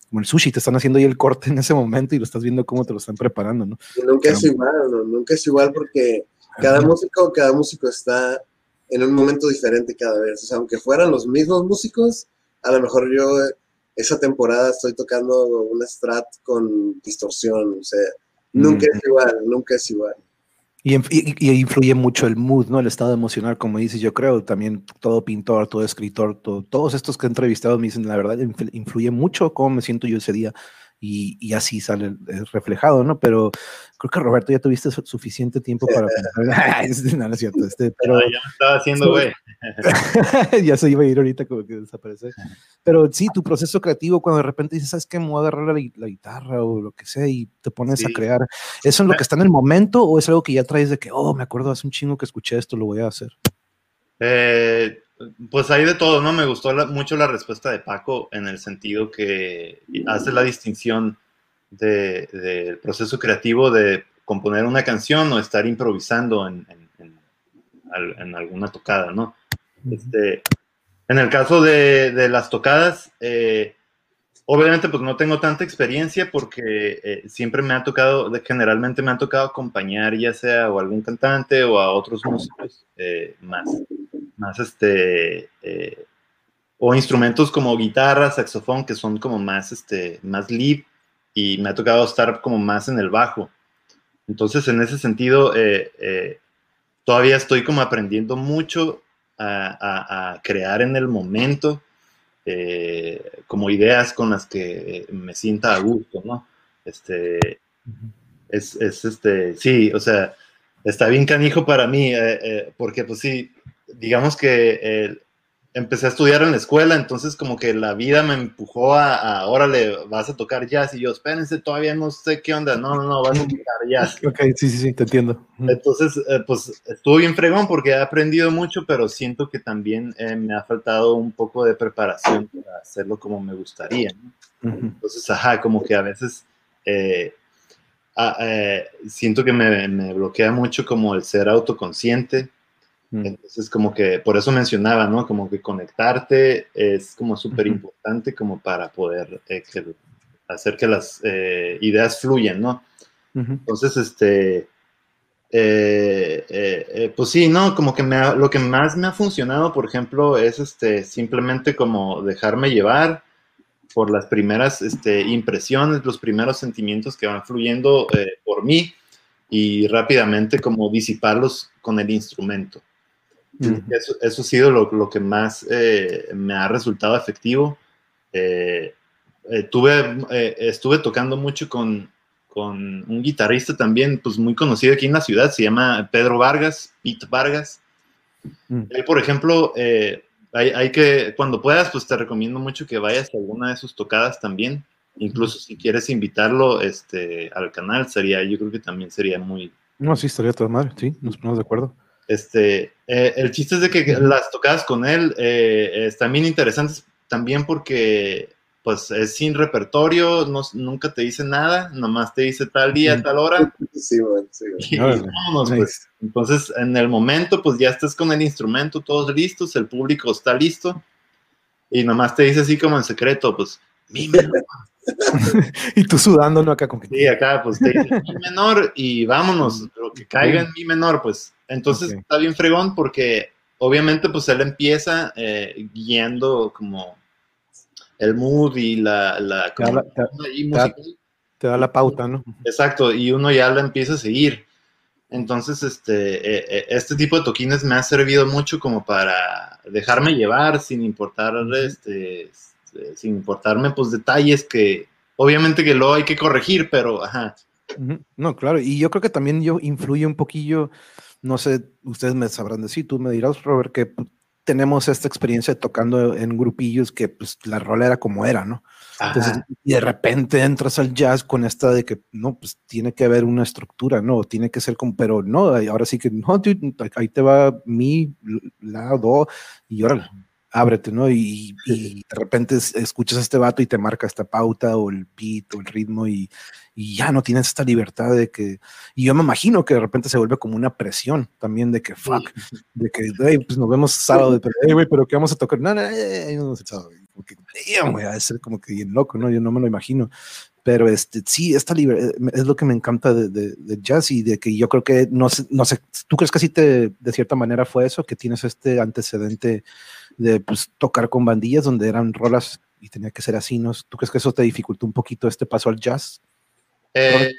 como el sushi, te están haciendo ahí el corte en ese momento y lo estás viendo cómo te lo están preparando, ¿no? nunca es igual, ¿no? Nunca es igual porque cada músico, cada músico está en un momento diferente cada vez. O sea, aunque fueran los mismos músicos, a lo mejor yo esa temporada estoy tocando un strat con distorsión. O sea, nunca es igual, nunca es igual. Y, influye mucho el mood, ¿no? El estado emocional, como dices, yo creo, también todo pintor, todo escritor, todos estos que he entrevistado me dicen, la verdad, influye mucho cómo me siento yo ese día y, así sale reflejado, ¿no? Pero creo que Roberto ya tuviste suficiente tiempo para pensar. no, no es cierto. Este, pero, ya me estaba haciendo, güey. ya se iba a ir ahorita como que desaparece. Pero sí, tu proceso creativo, cuando de repente dices, ¿sabes qué? Me voy a agarrar la, guitarra o lo que sea y te pones a crear. ¿Eso es lo que está en el momento o es algo que ya traes de que, oh, me acuerdo hace un chingo que escuché esto, lo voy a hacer? Eh, pues hay de todo, ¿no? Me gustó mucho la respuesta de Paco en el sentido que hace la distinción del proceso creativo de componer una canción o estar improvisando en, alguna tocada, ¿no? Este, en el caso de, las tocadas, eh, obviamente pues no tengo tanta experiencia porque eh, siempre me ha tocado, generalmente me ha tocado acompañar ya sea o algún cantante o a otros músicos eh, más más este, eh, o instrumentos como guitarra, saxofón, que son como más, este, más lead, y me ha tocado estar como más en el bajo. Entonces, en ese sentido, todavía estoy como aprendiendo mucho a, crear en el momento, como ideas con las que me sienta a gusto, ¿no? Este, es, es, este, sí, o sea, está bien canijo para mí, porque pues sí, digamos que eh, empecé a estudiar en la escuela, entonces como que la vida me empujó a, a, órale, vas a tocar jazz, y yo, espérense, todavía no sé qué onda, no, no, no, vas a tocar jazz. Ok, sí, sí, sí, te entiendo. Entonces, eh, pues estuvo bien fregón porque he aprendido mucho, pero siento que también eh, me ha faltado un poco de preparación para hacerlo como me gustaría, Entonces, ajá, como que a veces... siento que me, me bloquea mucho como el ser autoconsciente. Entonces, como que por eso mencionaba, ¿no? Como que conectarte es como súper importante como para poder eh, hacer que las eh, ideas fluyan, ¿no? Entonces, este, eh, pues sí, ¿no? Como que me lo que más me ha funcionado, por ejemplo, es este, simplemente como dejarme llevar por las primeras este, impresiones, los primeros sentimientos que van fluyendo por mí y rápidamente como disiparlos con el instrumento. Eso, eso, ha sido lo, lo que más eh, me ha resultado efectivo. Eh, eh, tuve, estuve tocando mucho con, con, un guitarrista también, pues muy conocido aquí en la ciudad, se llama Pedro Vargas, Pete Vargas. Mm. Él, por ejemplo, hay, hay, que, cuando puedas, pues te recomiendo mucho que vayas a alguna de sus tocadas también. Incluso si quieres invitarlo este, al canal, sería, yo creo que también sería muy... No, sí, estaría toda madre, sí, nos ponemos de acuerdo. Este, eh, el chiste es de que las tocadas con él eh, están bien interesantes también porque pues es sin repertorio, no, nunca te dice nada, nomás te dice tal día, tal hora. Sí, pues. Entonces, en el momento, pues ya estás con el instrumento, todos listos, el público está listo, y nomás te dice así como en secreto, pues, mi menor. y tú sudando, ¿no? Acá con Sí, acá, pues te dice mi menor y vámonos, lo que caiga en mi menor, pues entonces está bien fregón porque obviamente pues él empieza eh, guiando como el mood y la... la, te, da la pauta, ¿no? Exacto, y uno ya la empieza a seguir. Entonces, este, eh, eh, este tipo de toquines me ha servido mucho como para dejarme llevar sin importar, este, sin importarme, pues, detalles que obviamente que luego hay que corregir, pero, ajá. No, claro, y yo creo que también yo influye un poquillo, no sé, ustedes me sabrán decir, tú me dirás, Robert, que tenemos esta experiencia tocando en grupillos que pues la rola era como era, ¿no? Entonces, y de repente entras al jazz con esta de que, no, pues tiene que haber una estructura, ¿no? Tiene que ser como, pero no, ahora sí que, no, ahí te va mi, lado y ahora ábrete, ¿no? Y, de repente escuchas a este vato y te marca esta pauta o el beat o el ritmo y, y, ya no tienes esta libertad de que, y yo me imagino que de repente se vuelve como una presión también de que, fuck, de que, hey, pues nos vemos sábado, pero, hey, güey, pero ¿qué vamos a tocar? No, no, no, no, sábado, como que, güey, a ser como que bien loco, ¿no? Yo no me lo imagino. Pero este, sí, esta libertad es lo que me encanta de, de, jazz y de que yo creo que, no sé, no sé, ¿tú crees que así te, de cierta manera fue eso? Que tienes este antecedente de pues, tocar con bandillas donde eran rolas y tenía que ser así, ¿no? ¿Tú crees que eso te dificultó un poquito este paso al jazz? Eh,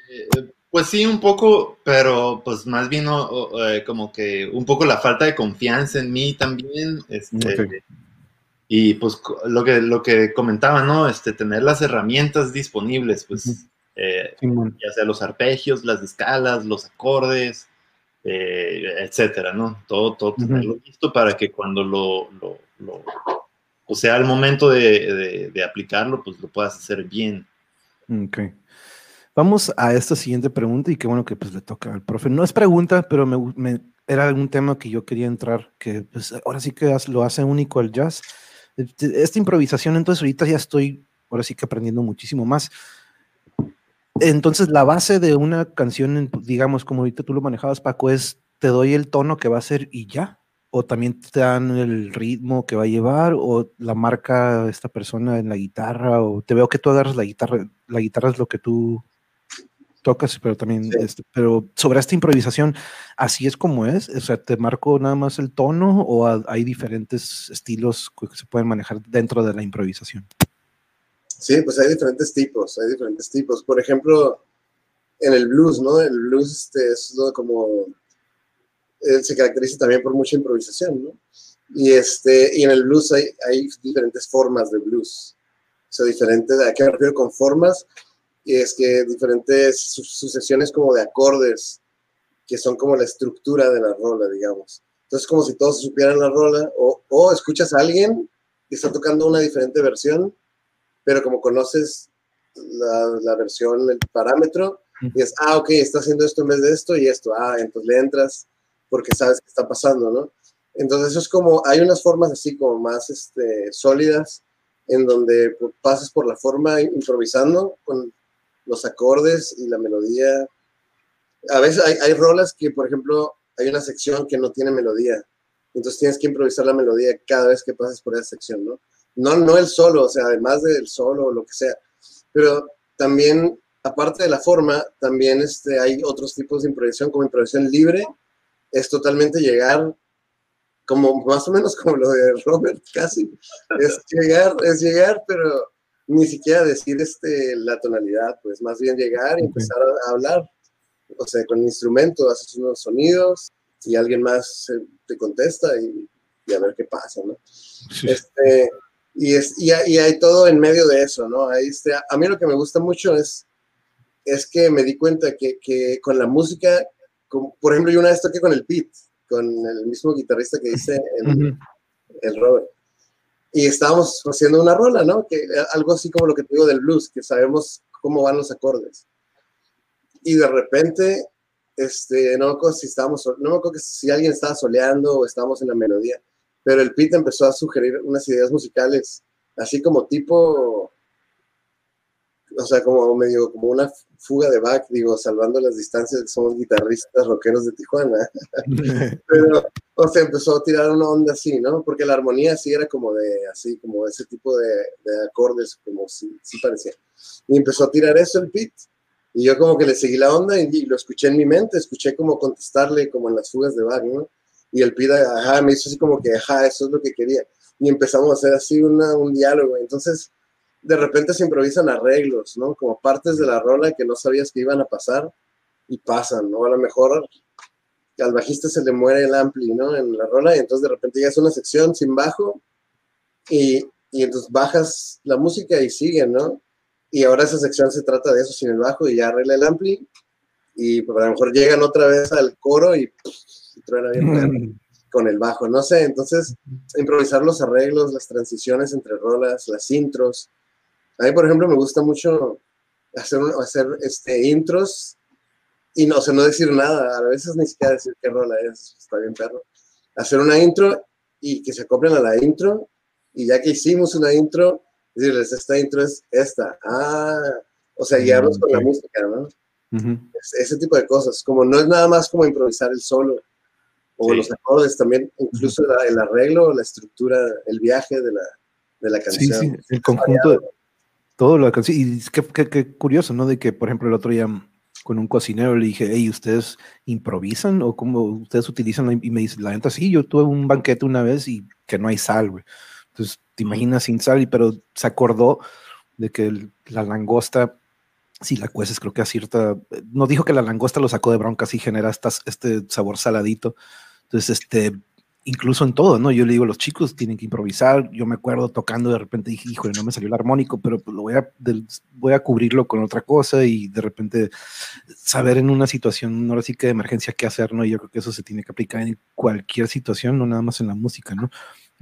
pues sí, un poco, pero pues más bien eh, como que un poco la falta de confianza en mí también. Este, Y pues lo que, lo que comentaba, ¿no? Este, tener las herramientas disponibles, pues, eh, ya sea los arpegios, las escalas, los acordes, etcétera, ¿no? Todo, todo tenerlo listo para que cuando lo, lo o sea, al momento de, aplicarlo, pues lo puedas hacer bien. Ok. Vamos a esta siguiente pregunta y qué bueno que pues le toca al profe. No es pregunta, pero me, era algún tema que yo quería entrar, que pues ahora sí que lo hace único al jazz. Este, esta improvisación, entonces ahorita ya estoy, ahora sí que aprendiendo muchísimo más. Entonces la base de una canción, digamos, como ahorita tú lo manejabas, Paco, es te doy el tono que va a ser y ya o también te dan el ritmo que va a llevar, o la marca esta persona en la guitarra, o te veo que tú agarras la guitarra, la guitarra es lo que tú tocas, pero también, este, pero sobre esta improvisación, ¿así es como es? O sea, ¿te marco nada más el tono o hay diferentes estilos que se pueden manejar dentro de la improvisación? Sí, pues hay diferentes tipos, hay diferentes tipos. Por ejemplo, en el blues, ¿no? El blues este, es como eh, se caracteriza también por mucha improvisación, ¿no? Y, este, y en el blues hay, hay diferentes formas de blues. O sea, diferentes, ¿a qué me refiero con formas? Y es que diferentes sucesiones como de acordes, que son como la estructura de la rola, digamos. Entonces, como si todos supieran la rola, o, o escuchas a alguien que está tocando una diferente versión, pero como conoces la, la versión, el parámetro, y es, ah, ok, está haciendo esto en vez de esto y esto, ah, entonces le entras porque sabes qué está pasando, ¿no? Entonces eso es como, hay unas formas así como más este, sólidas en donde pasas por la forma improvisando con los acordes y la melodía. A veces hay, hay rolas que, por ejemplo, hay una sección que no tiene melodía. Entonces tienes que improvisar la melodía cada vez que pases por esa sección, ¿no? No, no el solo, o sea, además del solo o lo que sea. Pero también, aparte de la forma, también este, hay otros tipos de improvisación, como improvisación libre, es totalmente llegar, como más o menos como lo de Robert, casi. Es llegar, es llegar, pero ni siquiera decir este, la tonalidad, pues más bien llegar y empezar a hablar. O sea, con el instrumento haces unos sonidos y alguien más te contesta y, a ver qué pasa, ¿no? Este, y, es, y, hay todo en medio de eso, ¿no? Ahí este, a mí lo que me gusta mucho es, es que me di cuenta que, que con la música por ejemplo, yo una vez toqué con el Pete, con el mismo guitarrista que dice el, Robert. Y estábamos haciendo una rola, ¿no? Que, algo así como lo que te digo del blues, que sabemos cómo van los acordes. Y de repente, este, no me acuerdo si estábamos, no me acuerdo si alguien estaba soleando o estábamos en la melodía, pero el Pete empezó a sugerir unas ideas musicales, así como tipo o sea, como medio como una fuga de back, digo, salvando las distancias, somos guitarristas rockeros de Tijuana. Pero, o sea, empezó a tirar una onda así, ¿no? Porque la armonía sí era como de, así, como ese tipo de, de acordes, como sí, sí parecía. Y empezó a tirar eso el Pete. Y yo como que le seguí la onda y, lo escuché en mi mente, escuché como contestarle como en las fugas de back, ¿no? Y el Pete, ajá, me hizo así como que, ajá, eso es lo que quería. Y empezamos a hacer así una, un diálogo. Entonces, de repente se improvisan arreglos, ¿no? Como partes de la rola que no sabías que iban a pasar y pasan, ¿no? A lo mejor al bajista se le muere el ampli, ¿no? En la rola, y entonces de repente llegas a una sección sin bajo, y, y entonces bajas la música y sigue, ¿no? Y ahora esa sección se trata de eso sin el bajo y ya arregla el ampli, y pues, a lo mejor llegan otra vez al coro y, truena bien con el bajo, no sé, entonces improvisar los arreglos, las transiciones entre rolas, las intros. A mí, por ejemplo, me gusta mucho hacer, hacer este, intros y no, o sea, no decir nada, a veces ni siquiera decir qué rola es, está bien perro. Hacer una intro y que se acoplen a la intro y ya que hicimos una intro, decirles, esta intro es esta. Ah, o sea, guiarlos con la música, ¿no? ese tipo de cosas, como no es nada más como improvisar el solo o los acordes, también incluso el arreglo, la estructura, el viaje de la, de la canción. Sí, sí, el conjunto, de todo lo canción. Y qué, curioso, ¿no? De que, por ejemplo, el otro día con un cocinero le dije, hey, ¿ustedes improvisan o cómo ustedes utilizan? Y me dice, la neta, sí, yo tuve un banquete una vez y que no hay sal, güey. Entonces, te imaginas sin sal, pero se acordó de que la langosta si la cueces, creo que a cierta, no dijo que la langosta lo sacó de broncas y genera este sabor saladito. Entonces, este, incluso en todo, ¿no? Yo le digo, los chicos tienen que improvisar. Yo me acuerdo tocando, de repente dije, híjole, no me salió el armónico, pero pues lo voy a, voy a cubrirlo con otra cosa y de repente saber en una situación, ahora sí que de emergencia, qué hacer, ¿no? Y yo creo que eso se tiene que aplicar en cualquier situación, no nada más en la música, ¿no?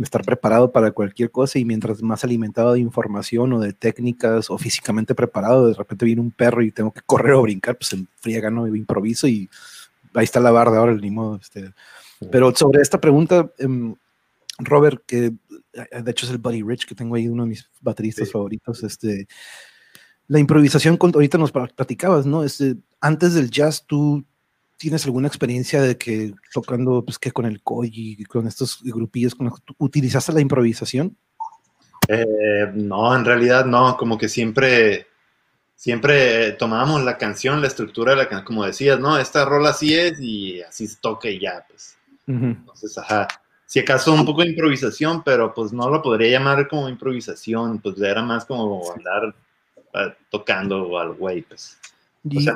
estar preparado para cualquier cosa y mientras más alimentado de información o de técnicas o físicamente preparado, de repente viene un perro y tengo que correr o brincar, pues en friega, ¿no? Improviso y ahí está la barra ahora, ni modo. Este. Pero sobre esta pregunta, em, Robert, que eh, de hecho es el Buddy Rich, que tengo ahí uno de mis bateristas favoritos, este, la improvisación, ahorita nos platicabas, ¿no? Este, antes del jazz, tú ¿Tienes alguna experiencia de que tocando, pues que con el y con estos grupillos, con utilizaste la improvisación? Eh, no, en realidad no, como que siempre, siempre tomábamos la canción, la estructura de la canción, como decías, ¿no? Esta rola así es y así se toca y ya, pues. Entonces, ajá. Si acaso un poco de improvisación, pero pues no lo podría llamar como improvisación, pues era más como andar uh, tocando al güey, pues.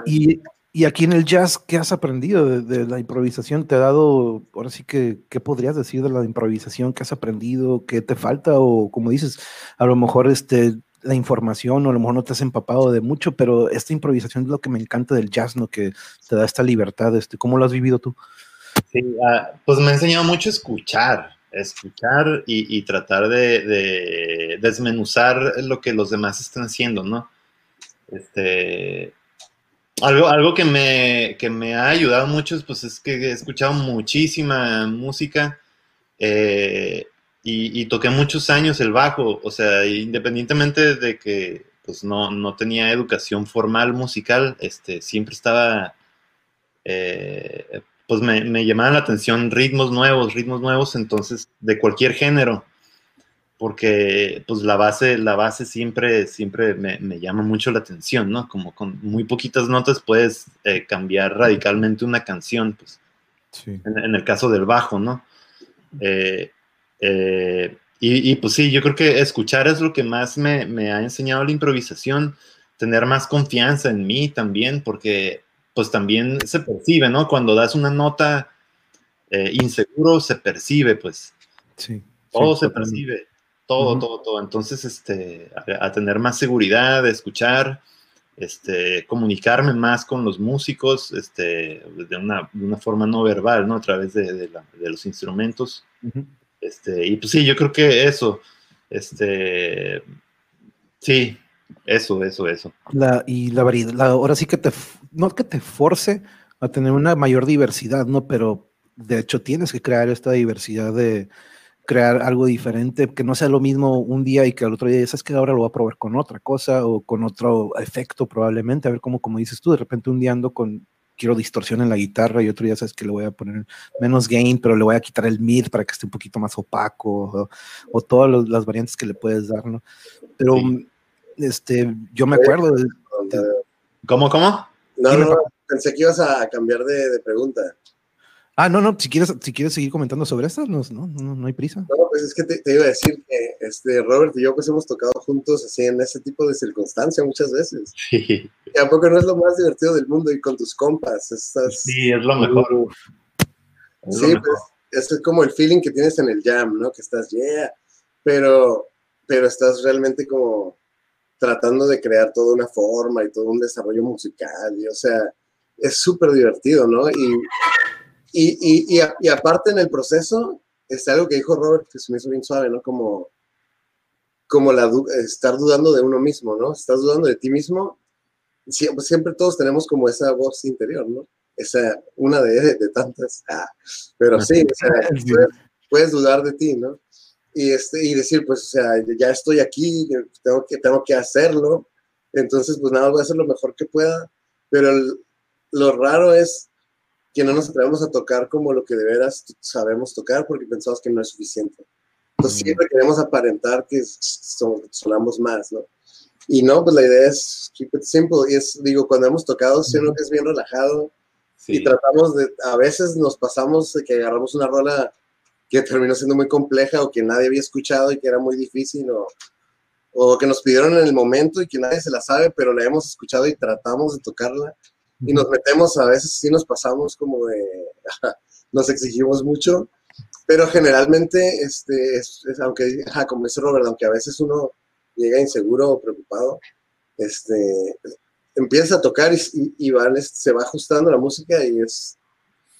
y, y aquí en el jazz, ¿qué has aprendido de, la improvisación? ¿Te ha dado, ahora sí que, qué podrías decir de la improvisación? ¿Qué has aprendido? ¿Qué te falta? O como dices, a lo mejor este, la información, o a lo mejor no te has empapado de mucho, pero esta improvisación es lo que me encanta del jazz, ¿no? Que te da esta libertad. Este, ¿Cómo lo has vivido tú? Sí, ah, pues me ha enseñado mucho a escuchar, escuchar y, tratar de, de, desmenuzar lo que los demás están haciendo, ¿no? Este, algo, algo que, me, me ha ayudado mucho pues, es que he escuchado muchísima música eh, y, toqué muchos años el bajo, o sea, independientemente de que pues, no, tenía educación formal musical, este, siempre estaba, eh, pues me, me llamaban la atención ritmos nuevos, ritmos nuevos, entonces, de cualquier género porque pues la base, la base siempre, siempre me, llama mucho la atención, ¿no? Como con muy poquitas notas puedes eh, cambiar radicalmente una canción, pues. En, el caso del bajo, ¿no? Eh, eh, y, pues sí, yo creo que escuchar es lo que más me, me, ha enseñado la improvisación, tener más confianza en mí también, porque pues también se percibe, ¿no? Cuando das una nota inseguro, se percibe, pues. Sí. Todo se percibe todo, todo, todo. Entonces, este, a, tener más seguridad, de escuchar, este, comunicarme más con los músicos, este, de una, de una forma no verbal, ¿no? A través de, de, los instrumentos. Este, y pues sí, yo creo que eso, este, sí, eso, eso, eso. La, y la variedad, ahora sí que te, no que te force a tener una mayor diversidad, ¿no? Pero de hecho tienes que crear esta diversidad de, crear algo diferente, que no sea lo mismo un día y que al otro día sabes que ahora lo voy a probar con otra cosa o con otro efecto probablemente, a ver cómo, como dices tú, de repente un día ando con, quiero distorsión en la guitarra y otro día sabes que le voy a poner menos gain, pero le voy a quitar el mid para que esté un poquito más opaco o, todas las variantes que le puedes dar, ¿no? Pero, este, yo me acuerdo de... ¿Cómo, cómo? No, no, pensé que ibas a cambiar de, de pregunta. Ah, no, no, si quieres, si quieres seguir comentando sobre esto, no, no, no, hay prisa. No, pues es que te, iba a decir que este, Robert y yo pues hemos tocado juntos así en ese tipo de circunstancias muchas veces. Sí. Y a poco no es lo más divertido del mundo y con tus compas. Estás... Sí, es lo mejor. sí, pues, es como el feeling que tienes en el jam, ¿no? Que estás, yeah, pero, pero estás realmente como tratando de crear toda una forma y todo un desarrollo musical, y o sea, es súper divertido, ¿no? Y, y, y, y, aparte en el proceso, es algo que dijo Robert que se me hizo bien suave, ¿no? Como, como la, estar dudando de uno mismo, ¿no? Estás dudando de ti mismo. Siempre, siempre todos tenemos como esa voz interior, ¿no? Esa, una de, de tantas. Ah, pero sí, o sea, puedes, dudar de ti, ¿no? Y, este, y decir, pues, o sea, ya estoy aquí, tengo que, tengo que hacerlo. Entonces, pues nada, voy a hacer lo mejor que pueda. Pero lo raro es que no nos atrevemos a tocar como lo que de veras sabemos tocar porque pensamos que no es suficiente. Entonces siempre queremos aparentar que sonamos más, ¿no? Y no, pues la idea es keep it simple. Y es, digo, cuando hemos tocado, siento que es bien relajado. Y tratamos de, a veces nos pasamos de que agarramos una rola que terminó siendo muy compleja o que nadie había escuchado y que era muy difícil o, o que nos pidieron en el momento y que nadie se la sabe, pero la hemos escuchado y tratamos de tocarla. Y nos metemos, a veces sí nos pasamos como de, nos exigimos mucho, pero generalmente, este, es, aunque, como dice Robert, aunque a veces uno llega inseguro o preocupado, este, empieza a tocar y, y, se va ajustando la música y es,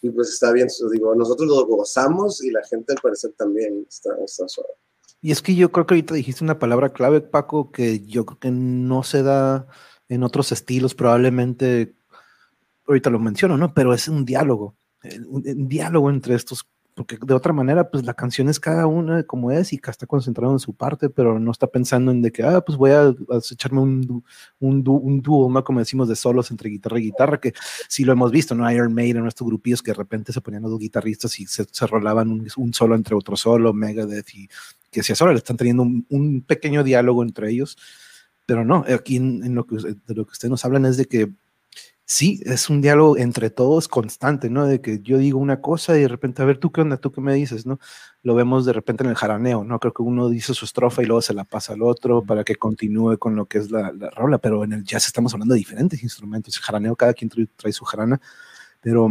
y pues está bien, digo, nosotros lo gozamos y la gente al parecer también está, está suave. Y es que yo creo que ahorita dijiste una palabra clave, Paco, que yo creo que no se da en otros estilos, probablemente ahorita lo menciono, ¿no? Pero es un diálogo, eh, un, diálogo entre estos, porque de otra manera, pues la canción es cada una como es y está concentrado en su parte, pero no está pensando en de que, ah, pues voy a, echarme un, un, un dúo, ¿no? Como decimos, de solos entre guitarra y guitarra, que sí lo hemos visto, ¿no? Iron Maiden, nuestros grupillos que de repente se ponían los guitarristas y se, rolaban un, solo entre otro solo, Megadeth y que si ahora le están teniendo un, pequeño diálogo entre ellos, pero no, aquí en, lo que, de lo que ustedes nos hablan es de que sí, es un diálogo entre todos constante, ¿no? De que yo digo una cosa y de repente, a ver, ¿tú qué onda? ¿Tú qué me dices? ¿No? Lo vemos de repente en el jaraneo, ¿no? Creo que uno dice su estrofa y luego se la pasa al otro para que continúe con lo que es la, rola, pero en el jazz estamos hablando de diferentes instrumentos. El jaraneo, cada quien trae, su jarana, pero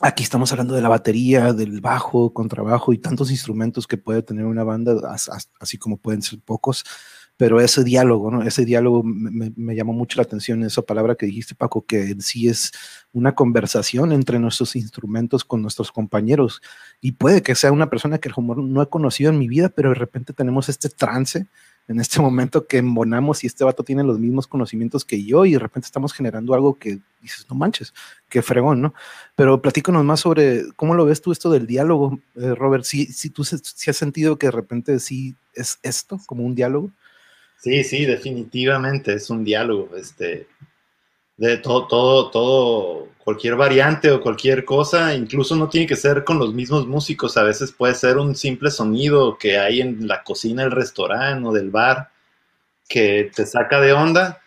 aquí estamos hablando de la batería, del bajo, contrabajo y tantos instrumentos que puede tener una banda, así como pueden ser pocos pero ese diálogo, ¿no? Ese diálogo me, llamó mucho la atención, esa palabra que dijiste, Paco, que en sí es una conversación entre nuestros instrumentos con nuestros compañeros. Y puede que sea una persona que el humor no he conocido en mi vida, pero de repente tenemos este trance en este momento que embonamos y este vato tiene los mismos conocimientos que yo y de repente estamos generando algo que dices, no manches, qué fregón, ¿no? Pero platícanos más sobre cómo lo ves tú esto del diálogo, eh, Robert, si, si tú si has sentido que de repente sí es esto, como un diálogo. Sí, sí, definitivamente es un diálogo, este, de todo, todo, todo, cualquier variante o cualquier cosa, incluso no tiene que ser con los mismos músicos, a veces puede ser un simple sonido que hay en la cocina del restaurante o del bar que te saca de onda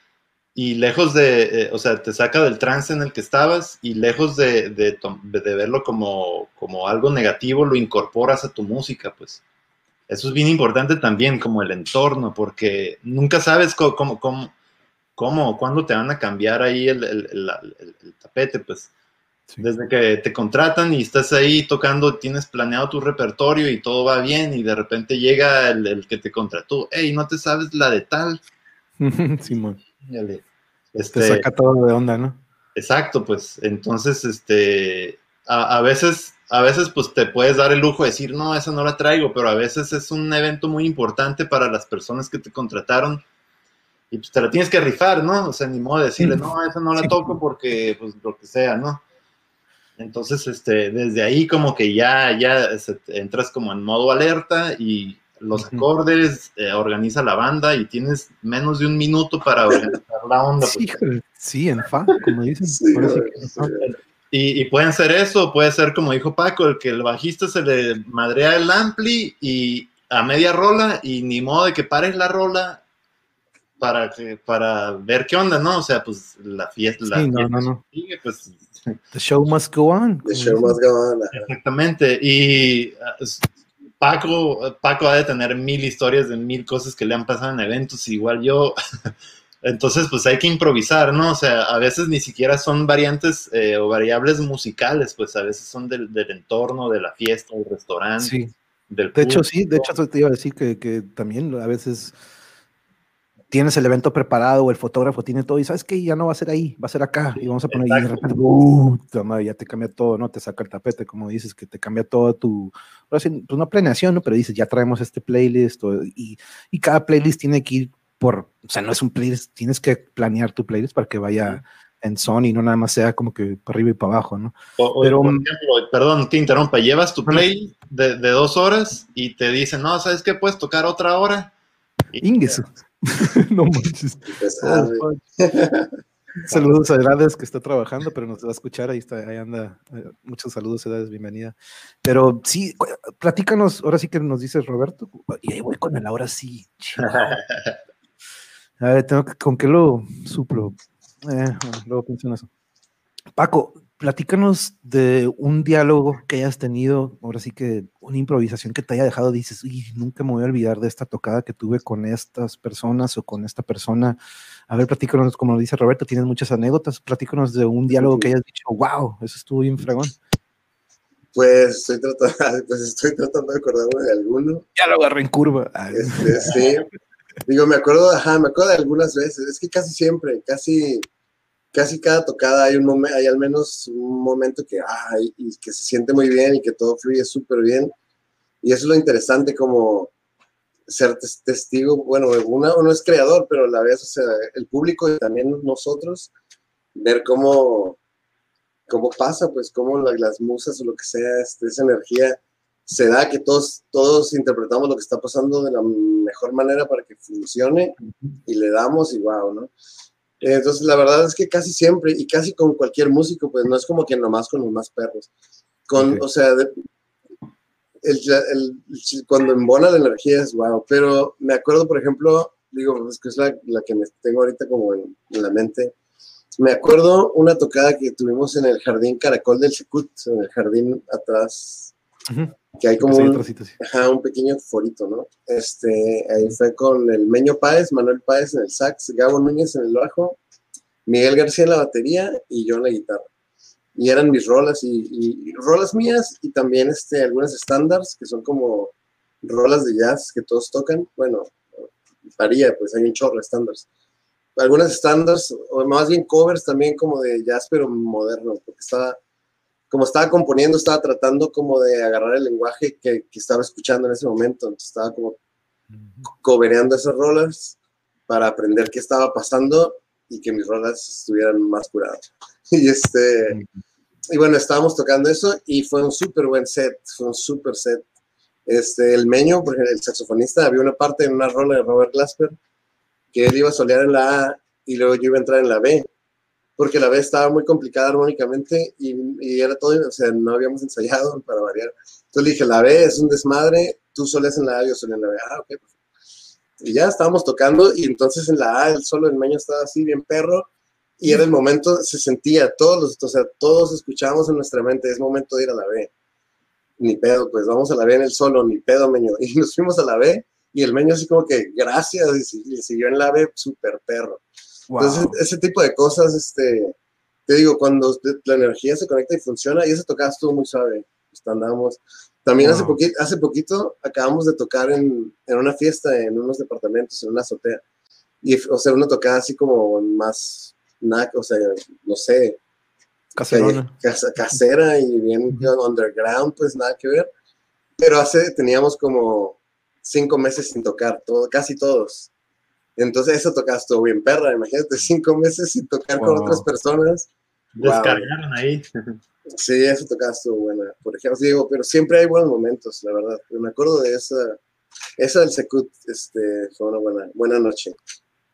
y lejos de, eh, o sea, te saca del trance en el que estabas y lejos de, de, de verlo como, como algo negativo, lo incorporas a tu música, pues. Eso es bien importante también, como el entorno, porque nunca sabes cómo, cómo, cómo, cuándo te van a cambiar ahí el, tapete, pues. Desde que te contratan y estás ahí tocando, tienes planeado tu repertorio y todo va bien y de repente llega el, que te contrató, hey, no te sabes la de tal. Simón. Este, te saca todo de onda, ¿no? Exacto, pues entonces, este, a, a veces a veces pues te puedes dar el lujo de decir, no, esa no la traigo, pero a veces es un evento muy importante para las personas que te contrataron y pues te la tienes que rifar, ¿no? O sea, ni modo de decirle, no, esa no la toco porque pues lo que sea, ¿no? Entonces, este, desde ahí como que ya, ya entras como en modo alerta y los acordes, eh, organiza la banda y tienes menos de un minuto para organizar la onda. Sí, pues. sí en fa, como dicen. Y, pueden ser eso, puede ser como dijo Paco, el que el bajista se le madrea el ampli y a media rola y ni modo de que pares la rola para que, para ver qué onda, ¿no? O sea, pues la fiesta, la no, no, no. Sigue, pues. The show must go on. The show must go on. Exactamente. Y uh, Paco, Paco ha de tener mil historias de mil cosas que le han pasado en eventos. Igual yo, Entonces, pues hay que improvisar, ¿no? O sea, a veces ni siquiera son variantes eh, o variables musicales, pues a veces son del, entorno, de la fiesta, del restaurante. Sí. Del de hecho, sí, de hecho, te iba a decir que, que también a veces tienes el evento preparado o el fotógrafo tiene todo y sabes que ya no va a ser ahí, va a ser acá y vamos a poner ahí y de repente, uh, ya te cambia todo, ¿no? Te saca el tapete, como dices, que te cambia todo tu, pues no planeación, ¿no? Pero dices, ya traemos este playlist y, y, cada playlist tiene que ir por, o sea, no es un playlist, tienes que planear tu playlist para que vaya en son y no nada más sea como que para arriba y para abajo, ¿no? Pero, por ejemplo, perdón, te interrumpa, llevas tu play de, de, dos horas y te dicen, no, ¿sabes qué? Puedes tocar otra hora. Ingesu. no manches. saludos a Edades que está trabajando, pero nos va a escuchar. Ahí está, ahí anda. Eh, muchos saludos, Edades, bienvenida. Pero sí, platícanos, ahora sí que nos dices Roberto. Y ahí voy con el ahora sí. A ver, tengo que, ¿con qué lo suplo? Eh, luego pienso en eso. Paco, platícanos de un diálogo que hayas tenido, ahora sí que una improvisación que te haya dejado, dices, y nunca me voy a olvidar de esta tocada que tuve con estas personas o con esta persona. A ver, platícanos, como lo dice Roberto, tienes muchas anécdotas, platícanos de un diálogo que hayas dicho, wow, eso estuvo bien fregón. Pues estoy tratando, pues estoy tratando de acordarme de alguno. Ya lo agarré en curva. Este, sí. Digo, me acuerdo, ajá, me acuerdo de algunas veces, es que casi siempre, casi casi cada tocada hay un momento, hay al menos un momento que, ay, y que se siente muy bien y que todo fluye súper bien. Y eso es lo interesante como ser testigo, bueno, uno, uno es creador, pero a la vez, o sea, el público y también nosotros, ver cómo, cómo pasa, pues cómo las musas o lo que sea, este, esa energía se da, que todos, todos interpretamos lo que está pasando de la mejor manera para que funcione y le damos y wow, ¿no? Entonces, la verdad es que casi siempre, y casi con cualquier músico, pues no es como que nomás con los más perros. Con, O sea, el, cuando embona la energía es wow. Pero me acuerdo, por ejemplo, digo, es que es la, que me tengo ahorita como en, la mente. Me acuerdo una tocada que tuvimos en el jardín Caracol del Secut, en el jardín atrás, que hay como un, un, pequeño forito, ¿no? Este, ahí fue con el Meño Páez, Manuel Páez en el sax, Gabo Núñez en el bajo, Miguel García en la batería y yo en la guitarra. Y eran mis rolas y, rolas mías y también este, algunas estándares que son como rolas de jazz que todos tocan. Bueno, varía, pues hay un chorro de estándares. Algunas estándares, o más bien covers también como de jazz, pero moderno, porque estaba como estaba componiendo, estaba tratando como de agarrar el lenguaje que, que estaba escuchando en ese momento, entonces estaba como cobereando esas rolas para aprender qué estaba pasando y que mis rolas estuvieran más curadas. Y este, y bueno, estábamos tocando eso y fue un súper buen set, fue un súper set. Este, el Meño, porque el saxofonista, había una parte en una rola de Robert Glasper que él iba a solear en la A y luego yo iba a entrar en la B porque la vez estaba muy complicada armónicamente y, era todo, o sea, no habíamos ensayado para variar. Entonces le dije, la B es un desmadre, tú soles en la A, yo solo en la B. Ah, ok. Y ya estábamos tocando y entonces en la A el solo del meño estaba así bien perro y era el momento, se sentía, todos los, o sea, todos escuchábamos en nuestra mente, es momento de ir a la B. Ni pedo, pues vamos a la B en el solo, ni pedo, meño. Y nos fuimos a la B y el meño así como que, gracias, y siguió en la B, súper perro. Entonces, ese tipo de cosas, este, te digo, cuando la energía se conecta y funciona, y ese tocaba estuvo muy suave. Pues, andamos. También hace, poquito, hace poquito acabamos de tocar en, en, una fiesta en unos departamentos, en una azotea. Y, o sea, una tocada así como más, o sea, no sé. Caserona. casera y bien underground, pues nada que ver. Pero hace, teníamos como cinco meses sin tocar, todo, casi todos. Entonces eso tocas todo bien perra, imagínate cinco meses sin tocar con otras personas. Descargaron ahí. Sí, eso tocaba todo buena. Por ejemplo, digo, pero siempre hay buenos momentos, la verdad. Pero me acuerdo de esa, esa del Secut, este, fue una buena, buena noche.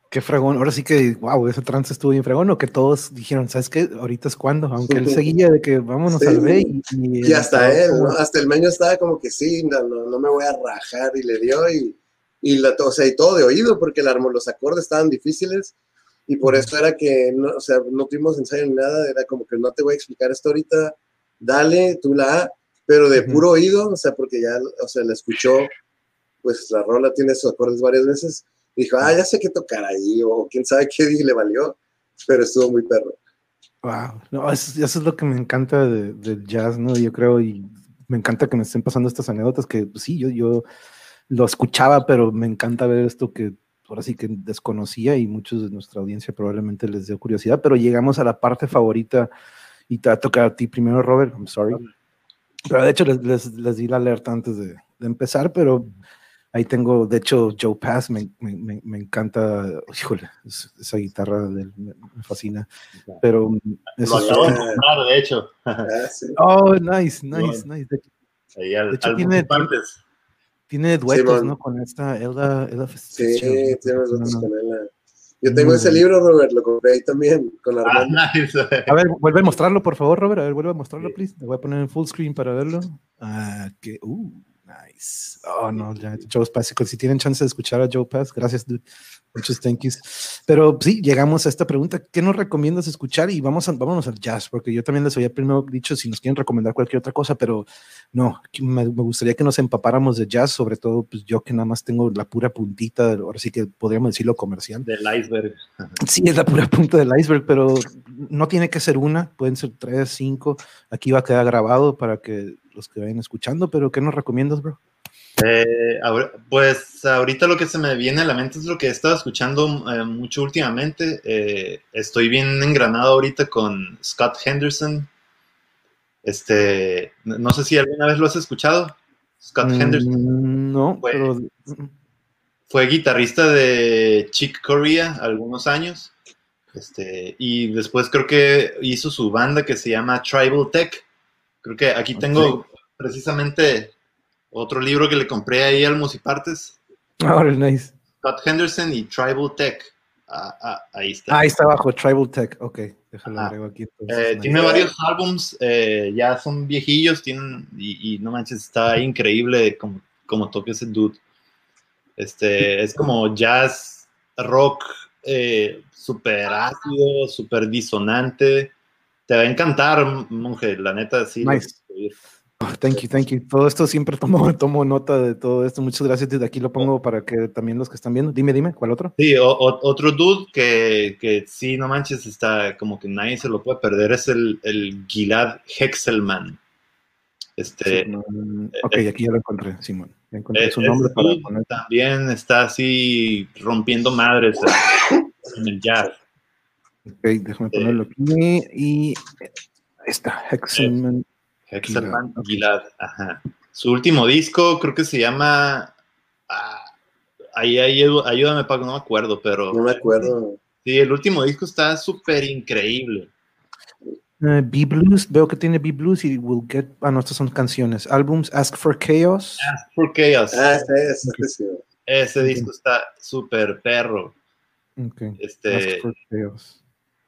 Qué fregón, ahora sí que, wow, ese trance estuvo bien fregón, o que todos dijeron, ¿sabes qué? Ahorita es cuando, aunque él seguía de que vámonos al B y, y, hasta él, ¿no? hasta el meño estaba como que sí, no, no, me voy a rajar y le dio y y, la, o sea, y todo de oído, porque el, los acordes estaban difíciles y por eso era que, no, o sea, no tuvimos ensayo ni nada, era como que no te voy a explicar esto ahorita, dale, tú la A, pero de puro oído, o sea, porque ya, o sea, la escuchó, pues la rola tiene sus acordes varias veces, dijo, ah, ya sé qué tocar ahí, o quién sabe qué le valió, pero estuvo muy perro. Wow, no, eso, es lo que me encanta del jazz, ¿no? Yo creo, y me encanta que me estén pasando estas anécdotas que pues, sí, yo, yo lo escuchaba, pero me encanta ver esto que ahora sí que desconocía y muchos de nuestra audiencia probablemente les dio curiosidad, pero llegamos a la parte favorita y te va a tocar a ti primero, Robert, I'm sorry. Pero de hecho les, les, di la alerta antes de, de, empezar, pero ahí tengo, de hecho, Joe Pass, me, me, me encanta, híjole, esa guitarra me, fascina, pero... Eso Lo acabo de de hecho. Ah, oh, nice, nice, nice. De, ahí al, hecho, tiene, partes. Tiene duetos, ¿no? Con esta Elda, Elda Sí, tiene duetos con Elda. Yo tengo ese libro, Robert, lo compré ahí también con la ah, nice. A ver, vuelve a mostrarlo, por favor, Robert. A ver, vuelve a mostrarlo, please. Le voy a poner en full screen para verlo. Ah, que, uh, nice. Oh, no, ya, Joe Pass. Si tienen chance de escuchar a Joe Pass, gracias, dude. Muchos thank yous. Pero sí, llegamos a esta pregunta. ¿Qué nos recomiendas escuchar? Y vamos a, vámonos al jazz, porque yo también les había primero dicho si nos quieren recomendar cualquier otra cosa, pero no, me, gustaría que nos empapáramos de jazz, sobre todo pues yo que nada más tengo la pura puntita, ahora sí que podríamos decirlo comercial. Del iceberg. Sí, es la pura punta del iceberg, pero no tiene que ser una, pueden ser tres, cinco. Aquí va a quedar grabado para que los que vayan escuchando, pero ¿qué nos recomiendas, bro? Eh, pues ahorita lo que se me viene a la mente es lo que he estado escuchando eh, mucho últimamente. Eh, estoy bien engranado ahorita con Scott Henderson. Este, no sé si alguna vez lo has escuchado. Scott mm, Henderson. No, fue, pero... fue guitarrista de Chick Corea algunos años. Este, y después creo que hizo su banda que se llama Tribal Tech. Creo que aquí tengo precisamente otro libro que le compré ahí al Musipartes. Ahora, nice. Scott Henderson y Tribal Tech. Ah, ah, ahí está. Ah, ahí está abajo, Tribal Tech. Ok, déjalo agrego aquí. Eh, tiene varios álbums, eh, ya son viejillos, tienen, y, no manches, está increíble como, como toca ese dude. Este, es como jazz, rock, eh, súper ácido, súper disonante. Te va a encantar, monje, la neta, sí. Nice. Oh, thank you, thank you. Todo esto siempre tomo, tomo nota de todo esto. Muchas gracias. Desde aquí lo pongo para que también los que están viendo. Dime, dime, ¿cuál otro? Sí, otro dude que, que sí, no manches, está como que nadie se lo puede perder es el, el Gilad Hexelman. Este, ok, aquí ya lo encontré, Simón. encontré su nombre para poner. También está así rompiendo madres en el jazz. Ok, déjame ponerlo aquí. Y ahí está, Hexelman. Gilad, ajá. Su último disco creo que se llama... Ah, ahí, ahí, ayúdame, Paco, no me acuerdo, pero... No me acuerdo. Sí, el último disco está súper increíble. Uh, B-Blues, veo que tiene B-Blues y Will Get... Ah, no, estas son canciones. Álbums Ask for Chaos. Ask for Chaos. Ah, ese, ese, ese disco está súper perro. Okay. Este, Ask for Chaos.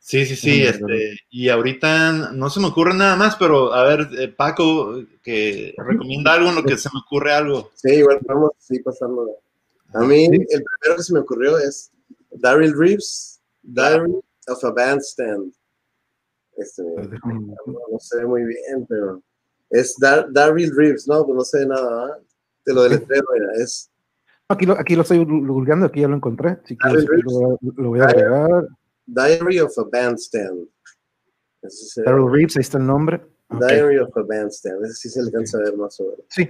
Sí, sí, sí, este, y ahorita no se me ocurre nada más, pero a ver, eh, Paco, que recomienda algo en lo que se me ocurre algo. Sí, igual vamos a pasarlo. A mí, el primero que se me ocurrió es Daryl Reeves, Diary of a Bandstand. Este, no, sé muy bien, pero es Daryl Reeves, no, pues no sé nada, ¿eh? de lo del letrero es... Aquí lo, aquí lo estoy googleando, aquí ya lo encontré, si quieres, lo, lo voy a agregar. Diary of a Bandstand. Daryl Reeves, ahí está el nombre. Diary of a Bandstand. Ese sí se alcanza a ver más o menos. Sí.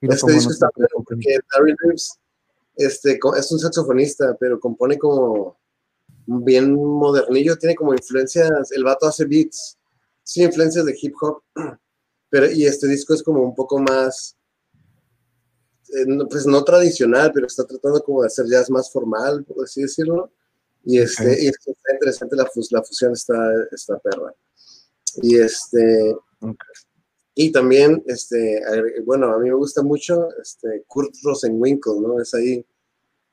Este disco está porque Daryl Reeves este, es un saxofonista, pero compone como bien modernillo, tiene como influencias, el vato hace beats, sí, influencias de hip hop, pero y este disco es como un poco más pues no tradicional, pero está tratando como de hacer jazz más formal, por así decirlo. Y, este, y está interesante, la, la fusión está, está perra. Y este... Y también, este, bueno, a mí me gusta mucho este, Kurt Rosenwinkel, ¿no? Es ahí,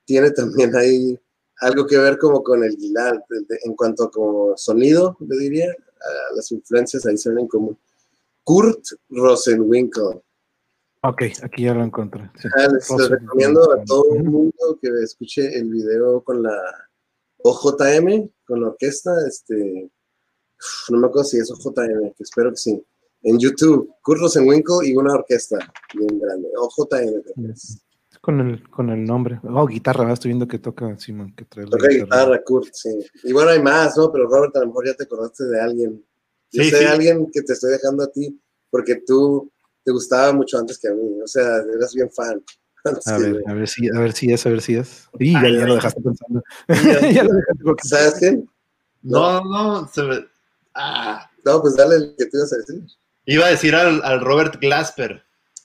tiene también ahí algo que ver como con el Gilad, en cuanto a como sonido, le diría, las influencias ahí se ven como Kurt Rosenwinkel. Ok, aquí ya lo encontré. Ah, les, recomiendo a todo el mundo que escuche el video con la OJM, con la orquesta. Este, no me acuerdo si es OJM, que espero que sí. En YouTube, Kurt Rosenwinkel y una orquesta bien grande. OJM. Con el, con el nombre. Oh, guitarra, estoy viendo que toca Simón, que trae Toca guitarra. Kurt, sí. Y bueno, hay más, ¿no? Pero Robert, a lo mejor ya te acordaste de alguien. Yo sé de alguien que te estoy dejando a ti, porque tú te gustaba mucho antes que a mí. O sea, eras bien fan. A ver, a ver si, a ver si es, a ver si es. Y ya, lo dejaste pensando. ya lo dejaste ¿Sabes qué? No, no, se me... Ah. No, pues dale el que te ibas a decir. Iba a decir al, al Robert Glasper.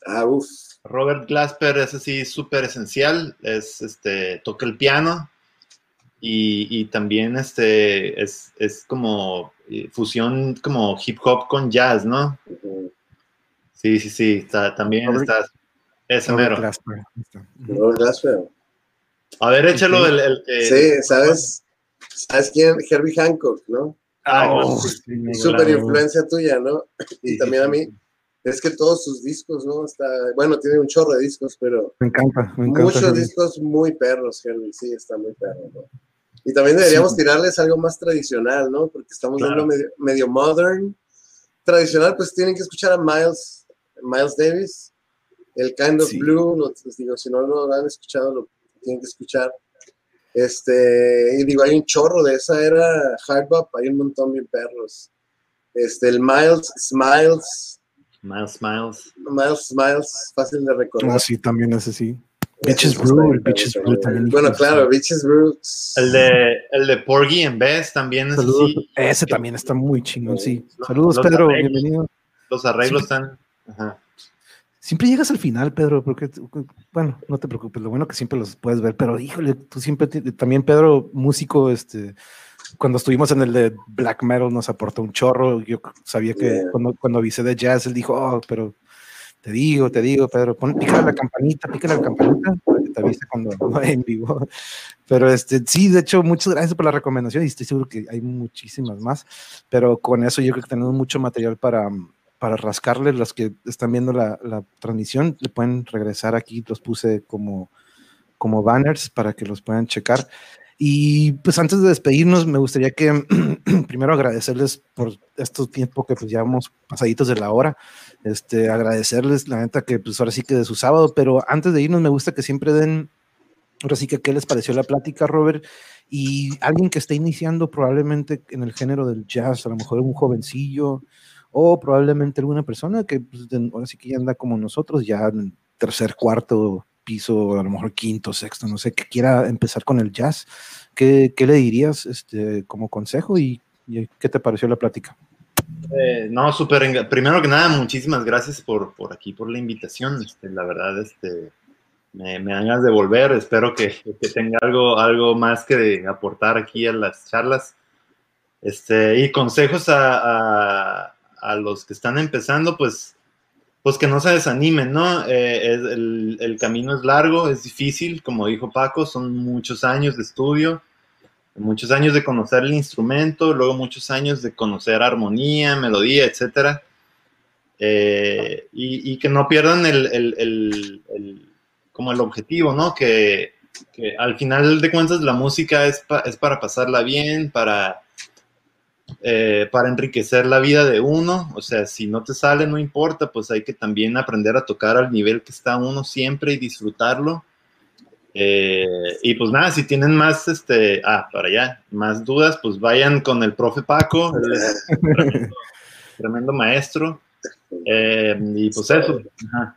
Ah, uff. Robert Glasper es así súper esencial, es, este, toca el piano y, y también este, es, es, como eh, fusión como hip hop con jazz, ¿no? Sí, sí, sí, está, también está, ese mero. Robert. A ver, échalo el, el Sí, ¿sabes? ¿Sabes quién? Herbie Hancock, ¿no? Ah, oh, Súper influencia tuya, ¿no? Y también a mí. Es que todos sus discos, ¿no? Está, bueno, tiene un chorro de discos, pero. Me encanta, me encanta. Muchos discos muy perros, Herbie, sí, está muy perro, ¿no? Y también deberíamos tirarles algo más tradicional, ¿no? Porque estamos dando medio, modern. Tradicional, pues tienen que escuchar a Miles, Miles Davis, el Kind of Blue, les digo, si no lo han escuchado, lo tienen que escuchar. Este, y digo, hay un chorro de esa era Hardbop, hay un montón de perros. Este, el Miles, Smiles. Miles, Smiles. Miles, Smiles, fácil de recordar. Ah, sí, también es así. Bitches Brew, el Bitches Brew también. Bueno, claro, Bitches Brew. El de, el de Porgy en Best también es así. Ese también está muy chingón, sí. Saludos, Pedro, bienvenido. Los arreglos están. Ajá. Siempre llegas al final, Pedro, porque, bueno, no te preocupes, lo bueno que siempre los puedes ver, pero híjole, tú siempre, también Pedro, músico, este, cuando estuvimos en el de Black Metal nos aportó un chorro, yo sabía que cuando, cuando avisé de jazz, él dijo, oh, pero te digo, te digo, Pedro, pon, pícale la campanita, pícale la campanita, para que te avise cuando en vivo. Pero este, sí, de hecho, muchas gracias por la recomendación y estoy seguro que hay muchísimas más, pero con eso yo creo que tenemos mucho material para para rascarle, los que están viendo la, transmisión, le pueden regresar aquí, los puse como, como banners para que los puedan checar. Y pues antes de despedirnos, me gustaría que primero agradecerles por este tiempo que pues llevamos pasaditos de la hora, este, agradecerles la neta que pues ahora sí que de su sábado, pero antes de irnos me gusta que siempre den, ahora sí que qué les pareció la plática, Robert, y alguien que está iniciando probablemente en el género del jazz, a lo mejor un jovencillo, o probablemente alguna persona que pues, ahora sí que ya anda como nosotros, ya en tercer, cuarto piso, a lo mejor quinto, sexto, no sé, que quiera empezar con el jazz, ¿qué, qué le dirías este, como consejo y, qué te pareció la plática? Eh, no, súper, primero que nada, muchísimas gracias por, por aquí, por la invitación, este, la verdad, este, me, me hagas de volver, espero que, que, tenga algo, algo más que aportar aquí a las charlas. Este, y consejos a, a los que están empezando, pues, pues que no se desanimen, ¿no? Eh, el, camino es largo, es difícil, como dijo Paco, son muchos años de estudio, muchos años de conocer el instrumento, luego muchos años de conocer armonía, melodía, etcétera. Eh, y, que no pierdan el, como el objetivo, ¿no? Que, al final de cuentas la música es, es para pasarla bien, para eh, para enriquecer la vida de uno. O sea, si no te sale, no importa, pues hay que también aprender a tocar al nivel que está uno siempre y disfrutarlo. Eh, y pues nada, si tienen más, este, ah, para allá, más dudas, pues vayan con el profe Paco, tremendo, maestro. Eh, y pues eso. Ajá.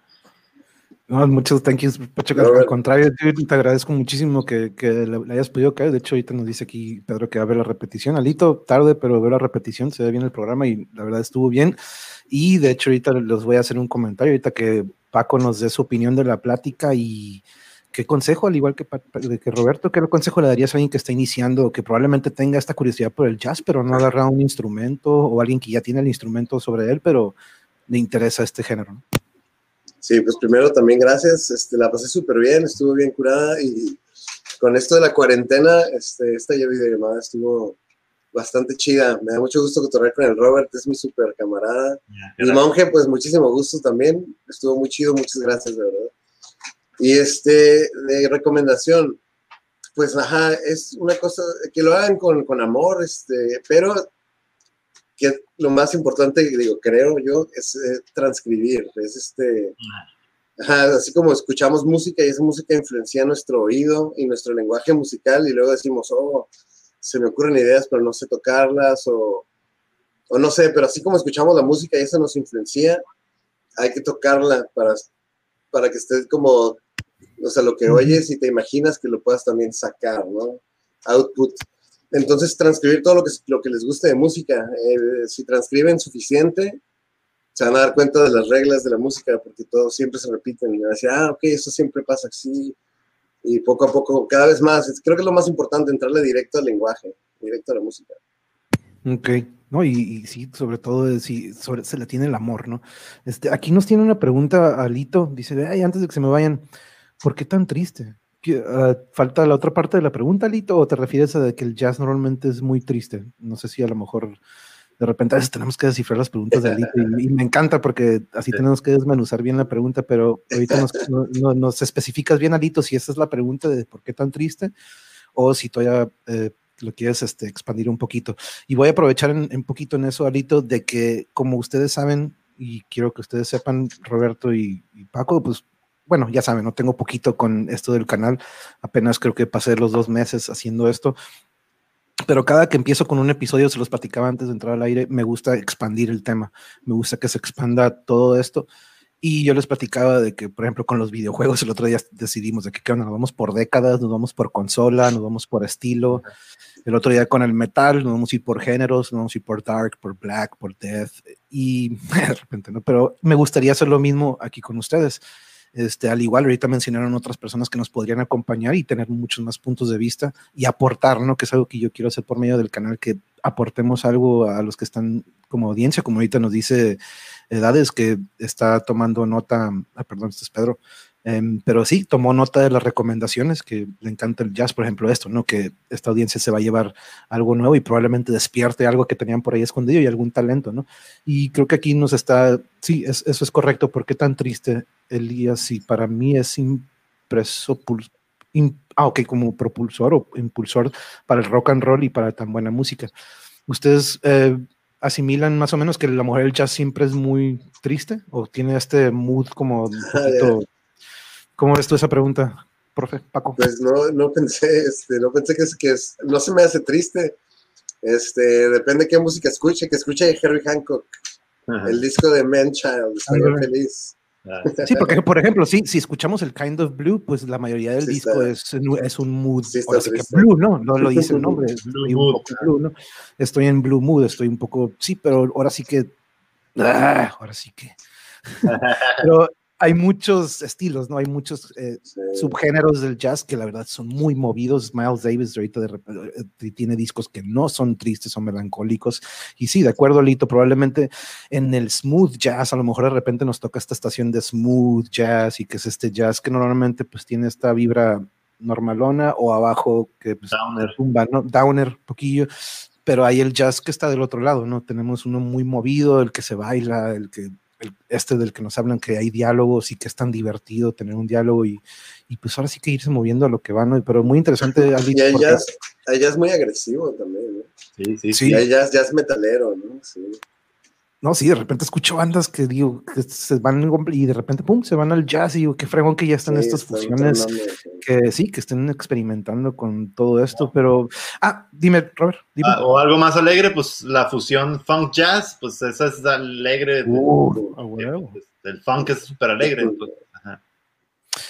No, muchos thank yous, Al contrario, te agradezco muchísimo que, le, hayas podido caer. De hecho, ahorita nos dice aquí Pedro que va a ver la repetición. Alito, tarde, pero ver la repetición, se ve bien el programa y la verdad estuvo bien. Y de hecho, ahorita les voy a hacer un comentario, ahorita que Paco nos dé su opinión de la plática y qué consejo, al igual que, que Roberto, qué consejo le darías a alguien que está iniciando, que probablemente tenga esta curiosidad por el jazz, pero no ha agarrado un instrumento, o alguien que ya tiene el instrumento sobre él, pero le interesa este género? Sí, pues primero también gracias, este, la pasé súper bien, estuvo bien curada y con esto de la cuarentena, este, esta videollamada estuvo bastante chida. Me da mucho gusto cotorrear con el Robert, es mi súper camarada. y monje, pues muchísimo gusto también, estuvo muy chido, muchas gracias, de verdad. Y este, de recomendación, pues ajá, es una cosa que lo hagan con, con amor, este, pero que lo más importante, digo, creo yo, es eh, transcribir, es este, así como escuchamos música y esa música influencia nuestro oído y nuestro lenguaje musical y luego decimos, oh, se me ocurren ideas pero no sé tocarlas o, o no sé, pero así como escuchamos la música y eso nos influencia, hay que tocarla para, para que estés como, o sea, lo que oyes y te imaginas que lo puedas también sacar, ¿no? Output. Entonces, transcribir todo lo que, lo que les guste de música. Eh, si transcriben suficiente, se van a dar cuenta de las reglas de la música, porque todo siempre se repiten. Y van a decir, ah, ok, eso siempre pasa así. Y poco a poco, cada vez más. Creo que es lo más importante, entrarle directo al lenguaje, directo a la música. Ok, no, y, sí, sobre todo si se le tiene el amor, ¿no? Este, aquí nos tiene una pregunta Alito, dice, ay, antes de que se me vayan, ¿por qué tan triste? Ah, ¿Falta la otra parte de la pregunta, Alito, o te refieres a que el jazz normalmente es muy triste? No sé si a lo mejor de repente a veces tenemos que descifrar las preguntas de Alito y, me encanta porque así tenemos que desmenuzar bien la pregunta, pero ahorita nos, nos especificas bien, Alito, si esa es la pregunta de por qué tan triste o si todavía... Eh, lo quieres este, expandir un poquito. Y voy a aprovechar un en poquito en eso, Alito, de que como ustedes saben, y quiero que ustedes sepan, Roberto y, Paco, pues bueno, ya saben, no tengo poquito con esto del canal, apenas creo que pasé los dos meses haciendo esto, pero cada que empiezo con un episodio, se los platicaba antes de entrar al aire, me gusta expandir el tema, me gusta que se expanda todo esto. Y yo les platicaba de que, por ejemplo, con los videojuegos, el otro día decidimos de que, ¿qué onda? Nos vamos por décadas, nos vamos por consola, nos vamos por estilo. El otro día con el metal, nos vamos a ir por géneros, nos vamos a ir por dark, por black, por death. Y de repente, ¿no? Pero me gustaría hacer lo mismo aquí con ustedes. Este, al igual, ahorita mencionaron otras personas que nos podrían acompañar y tener muchos más puntos de vista y aportar, ¿no? Que es algo que yo quiero hacer por medio del canal, que aportemos algo a los que están como audiencia, como ahorita nos dice Edades, que está tomando nota, ah, perdón, este es Pedro, em, pero sí, tomó nota de las recomendaciones, que le encanta el jazz, por ejemplo, esto, ¿no? Que esta audiencia se va a llevar algo nuevo y probablemente despierte algo que tenían por ahí escondido y algún talento, ¿no? Y creo que aquí nos está, sí, eso es correcto. ¿Por qué tan triste, Elías? Si para mí es impreso, ah, ok, como propulsor o impulsor para el rock and roll y para tan buena música. Ustedes eh, asimilan más o menos que la mujer del jazz siempre es muy triste o tiene este mood como un poquito... ¿Cómo ves tú esa pregunta, profe Paco? Pues no, no pensé, este, no pensé que es, que es, no se me hace triste. Este, depende de qué música escuche, que escuche Harry Hancock, el disco de Man Child, estoy feliz. Sí, porque por ejemplo, sí, si escuchamos el Kind of Blue, pues la mayoría del disco es, es, un mood. Sí que blue, ¿no? No lo dice el nombre. Blue mood, blue, ¿no? Estoy en blue mood, estoy un poco, sí, pero ahora sí que. Ah, ahora sí que. pero hay muchos estilos, ¿no? Hay muchos eh, subgéneros del jazz que la verdad son muy movidos. Miles Davis ahorita de, eh, tiene discos que no son tristes, son melancólicos. Y sí, de acuerdo, Lito, probablemente en el smooth jazz, a lo mejor de repente nos toca esta estación de smooth jazz y que es este jazz que normalmente pues tiene esta vibra normalona o abajo que pues, downer, tumba, ¿no? Downer, poquillo pero hay el jazz que está del otro lado, ¿no? Tenemos uno muy movido, el que se baila, el que este del que nos hablan que hay diálogos y que es tan divertido tener un diálogo y, y pues ahora sí que irse moviendo a lo que va, ¿no? Pero muy interesante. y ella es, muy agresivo también, ¿no? Sí, sí, sí. Ella es metalero, ¿no? Sí. No, sí, de repente escucho bandas que digo, que se van y de repente, pum, se van al jazz y digo, qué fregón que ya están estas fusiones, que sí, que estén experimentando con todo esto, pero, ah, dime, Robert. Dime. Ah, o algo más alegre, pues la fusión funk jazz, pues esa es alegre. Uh, el funk es súper alegre. Pues,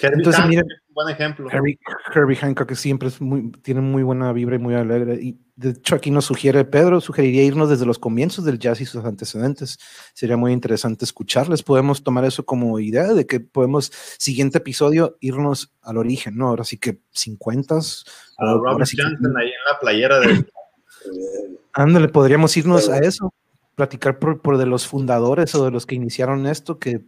Entonces, miren, buen ejemplo. Herbie, Hancock que siempre es muy, tiene muy buena vibra y muy alegre. Y de hecho aquí nos sugiere Pedro, sugeriría irnos desde los comienzos del jazz y sus antecedentes. Sería muy interesante escucharles. Podemos tomar eso como idea de que podemos, siguiente episodio, irnos al origen, ¿no? Ahora sí que 50. A Robert Johnson ahí en la playera de... Ándale, podríamos irnos a eso, platicar por, por de los fundadores o de los que iniciaron esto, que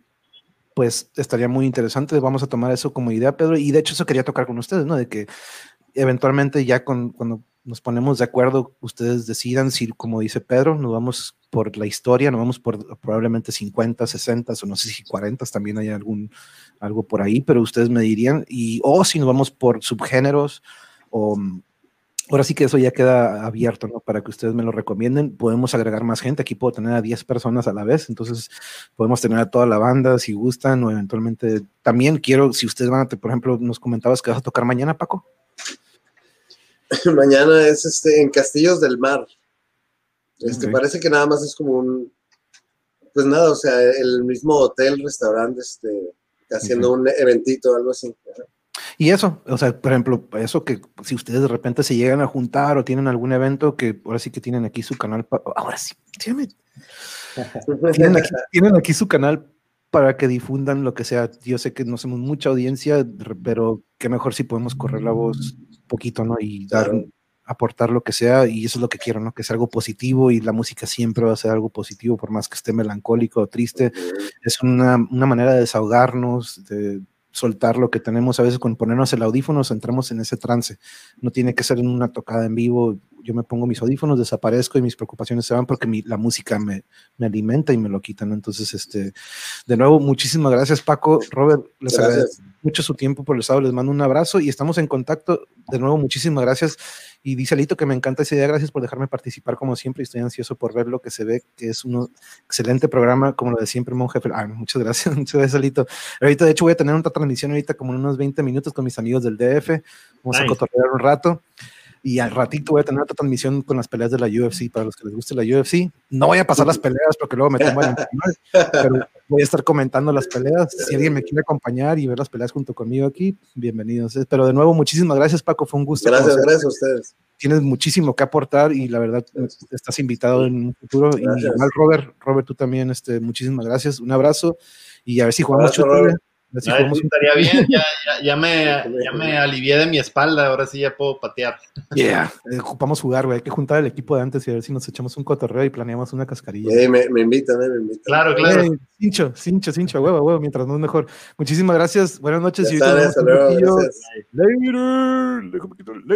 pues estaría muy interesante. Vamos a tomar eso como idea, Pedro. Y de hecho eso quería tocar con ustedes, ¿no? De que eventualmente ya con, cuando nos ponemos de acuerdo, ustedes decidan si, como dice Pedro, nos vamos por la historia, nos vamos por probablemente 50, 60 o no sé si 40, también hay algún, algo por ahí, pero ustedes me dirían, y o si nos vamos por subgéneros o Ahora sí que eso ya queda abierto, ¿no? Para que ustedes me lo recomienden. Podemos agregar más gente. Aquí puedo tener a 10 personas a la vez. Entonces, podemos tener a toda la banda si gustan o eventualmente. También quiero, si ustedes van a, por ejemplo, nos comentabas que vas a tocar mañana, Paco. mañana es este en Castillos del Mar. Este, Parece que nada más es como un. Pues nada, o sea, el mismo hotel, restaurante, este, haciendo un eventito, algo así. Y eso, o sea, por ejemplo, eso que si ustedes de repente se llegan a juntar o tienen algún evento que ahora sí que tienen aquí su canal, ahora sí, tienen aquí, tienen aquí su canal para que difundan lo que sea. Yo sé que no somos mucha audiencia, pero qué mejor si podemos correr la voz un poquito, ¿no? Y dar, aportar lo que sea, y eso es lo que quiero, ¿no? Que sea algo positivo y la música siempre va a ser algo positivo, por más que esté melancólico o triste. Es una, una manera de desahogarnos, de soltar lo que tenemos a veces con ponernos el audífono, entramos en ese trance. No tiene que ser en una tocada en vivo. Yo me pongo mis audífonos, desaparezco y mis preocupaciones se van porque la música me, me, alimenta y me lo quitan. Entonces, este, de nuevo, muchísimas gracias, Paco. Robert, les agradezco mucho su tiempo por el sábado. Les mando un abrazo y estamos en contacto. De nuevo, muchísimas gracias. Y dice Alito que me encanta esa idea. Gracias por dejarme participar como siempre. Estoy ansioso por ver lo que se ve, que es un excelente programa, como lo de siempre, Monje. Ah, muchas gracias, muchas gracias, Alito. Ahorita, de hecho, voy a tener otra transmisión ahorita como en unos 20 minutos con mis amigos del DF. Vamos a cotorrear un rato. Y al ratito voy a tener otra transmisión con las peleas de la UFC para los que les guste la UFC. No voy a pasar las peleas porque luego me tomo el pero voy a estar comentando las peleas. Si alguien me quiere acompañar y ver las peleas junto conmigo aquí, bienvenidos. Pero de nuevo, muchísimas gracias, Paco. Fue un gusto. Gracias, gracias a ustedes. Tienes muchísimo que aportar y la verdad estás invitado en un futuro. Y igual, Robert, Robert, tú también, este, muchísimas gracias. Un abrazo y a ver si jugamos. Así estaría bien, ya, ya, ya, me, ya me alivié de mi espalda, ahora sí ya puedo patear. Yeah, eh, ocupamos jugar, güey. Hay que juntar el equipo de antes y a ver si nos echamos un cotorreo y planeamos una cascarilla. me, me, invitan, eh, me invitan. Claro, claro. Hey, cincho, cincho, cincho, huevo, huevo, mientras no es mejor. Muchísimas gracias, buenas noches. Ya y hasta luego, Later.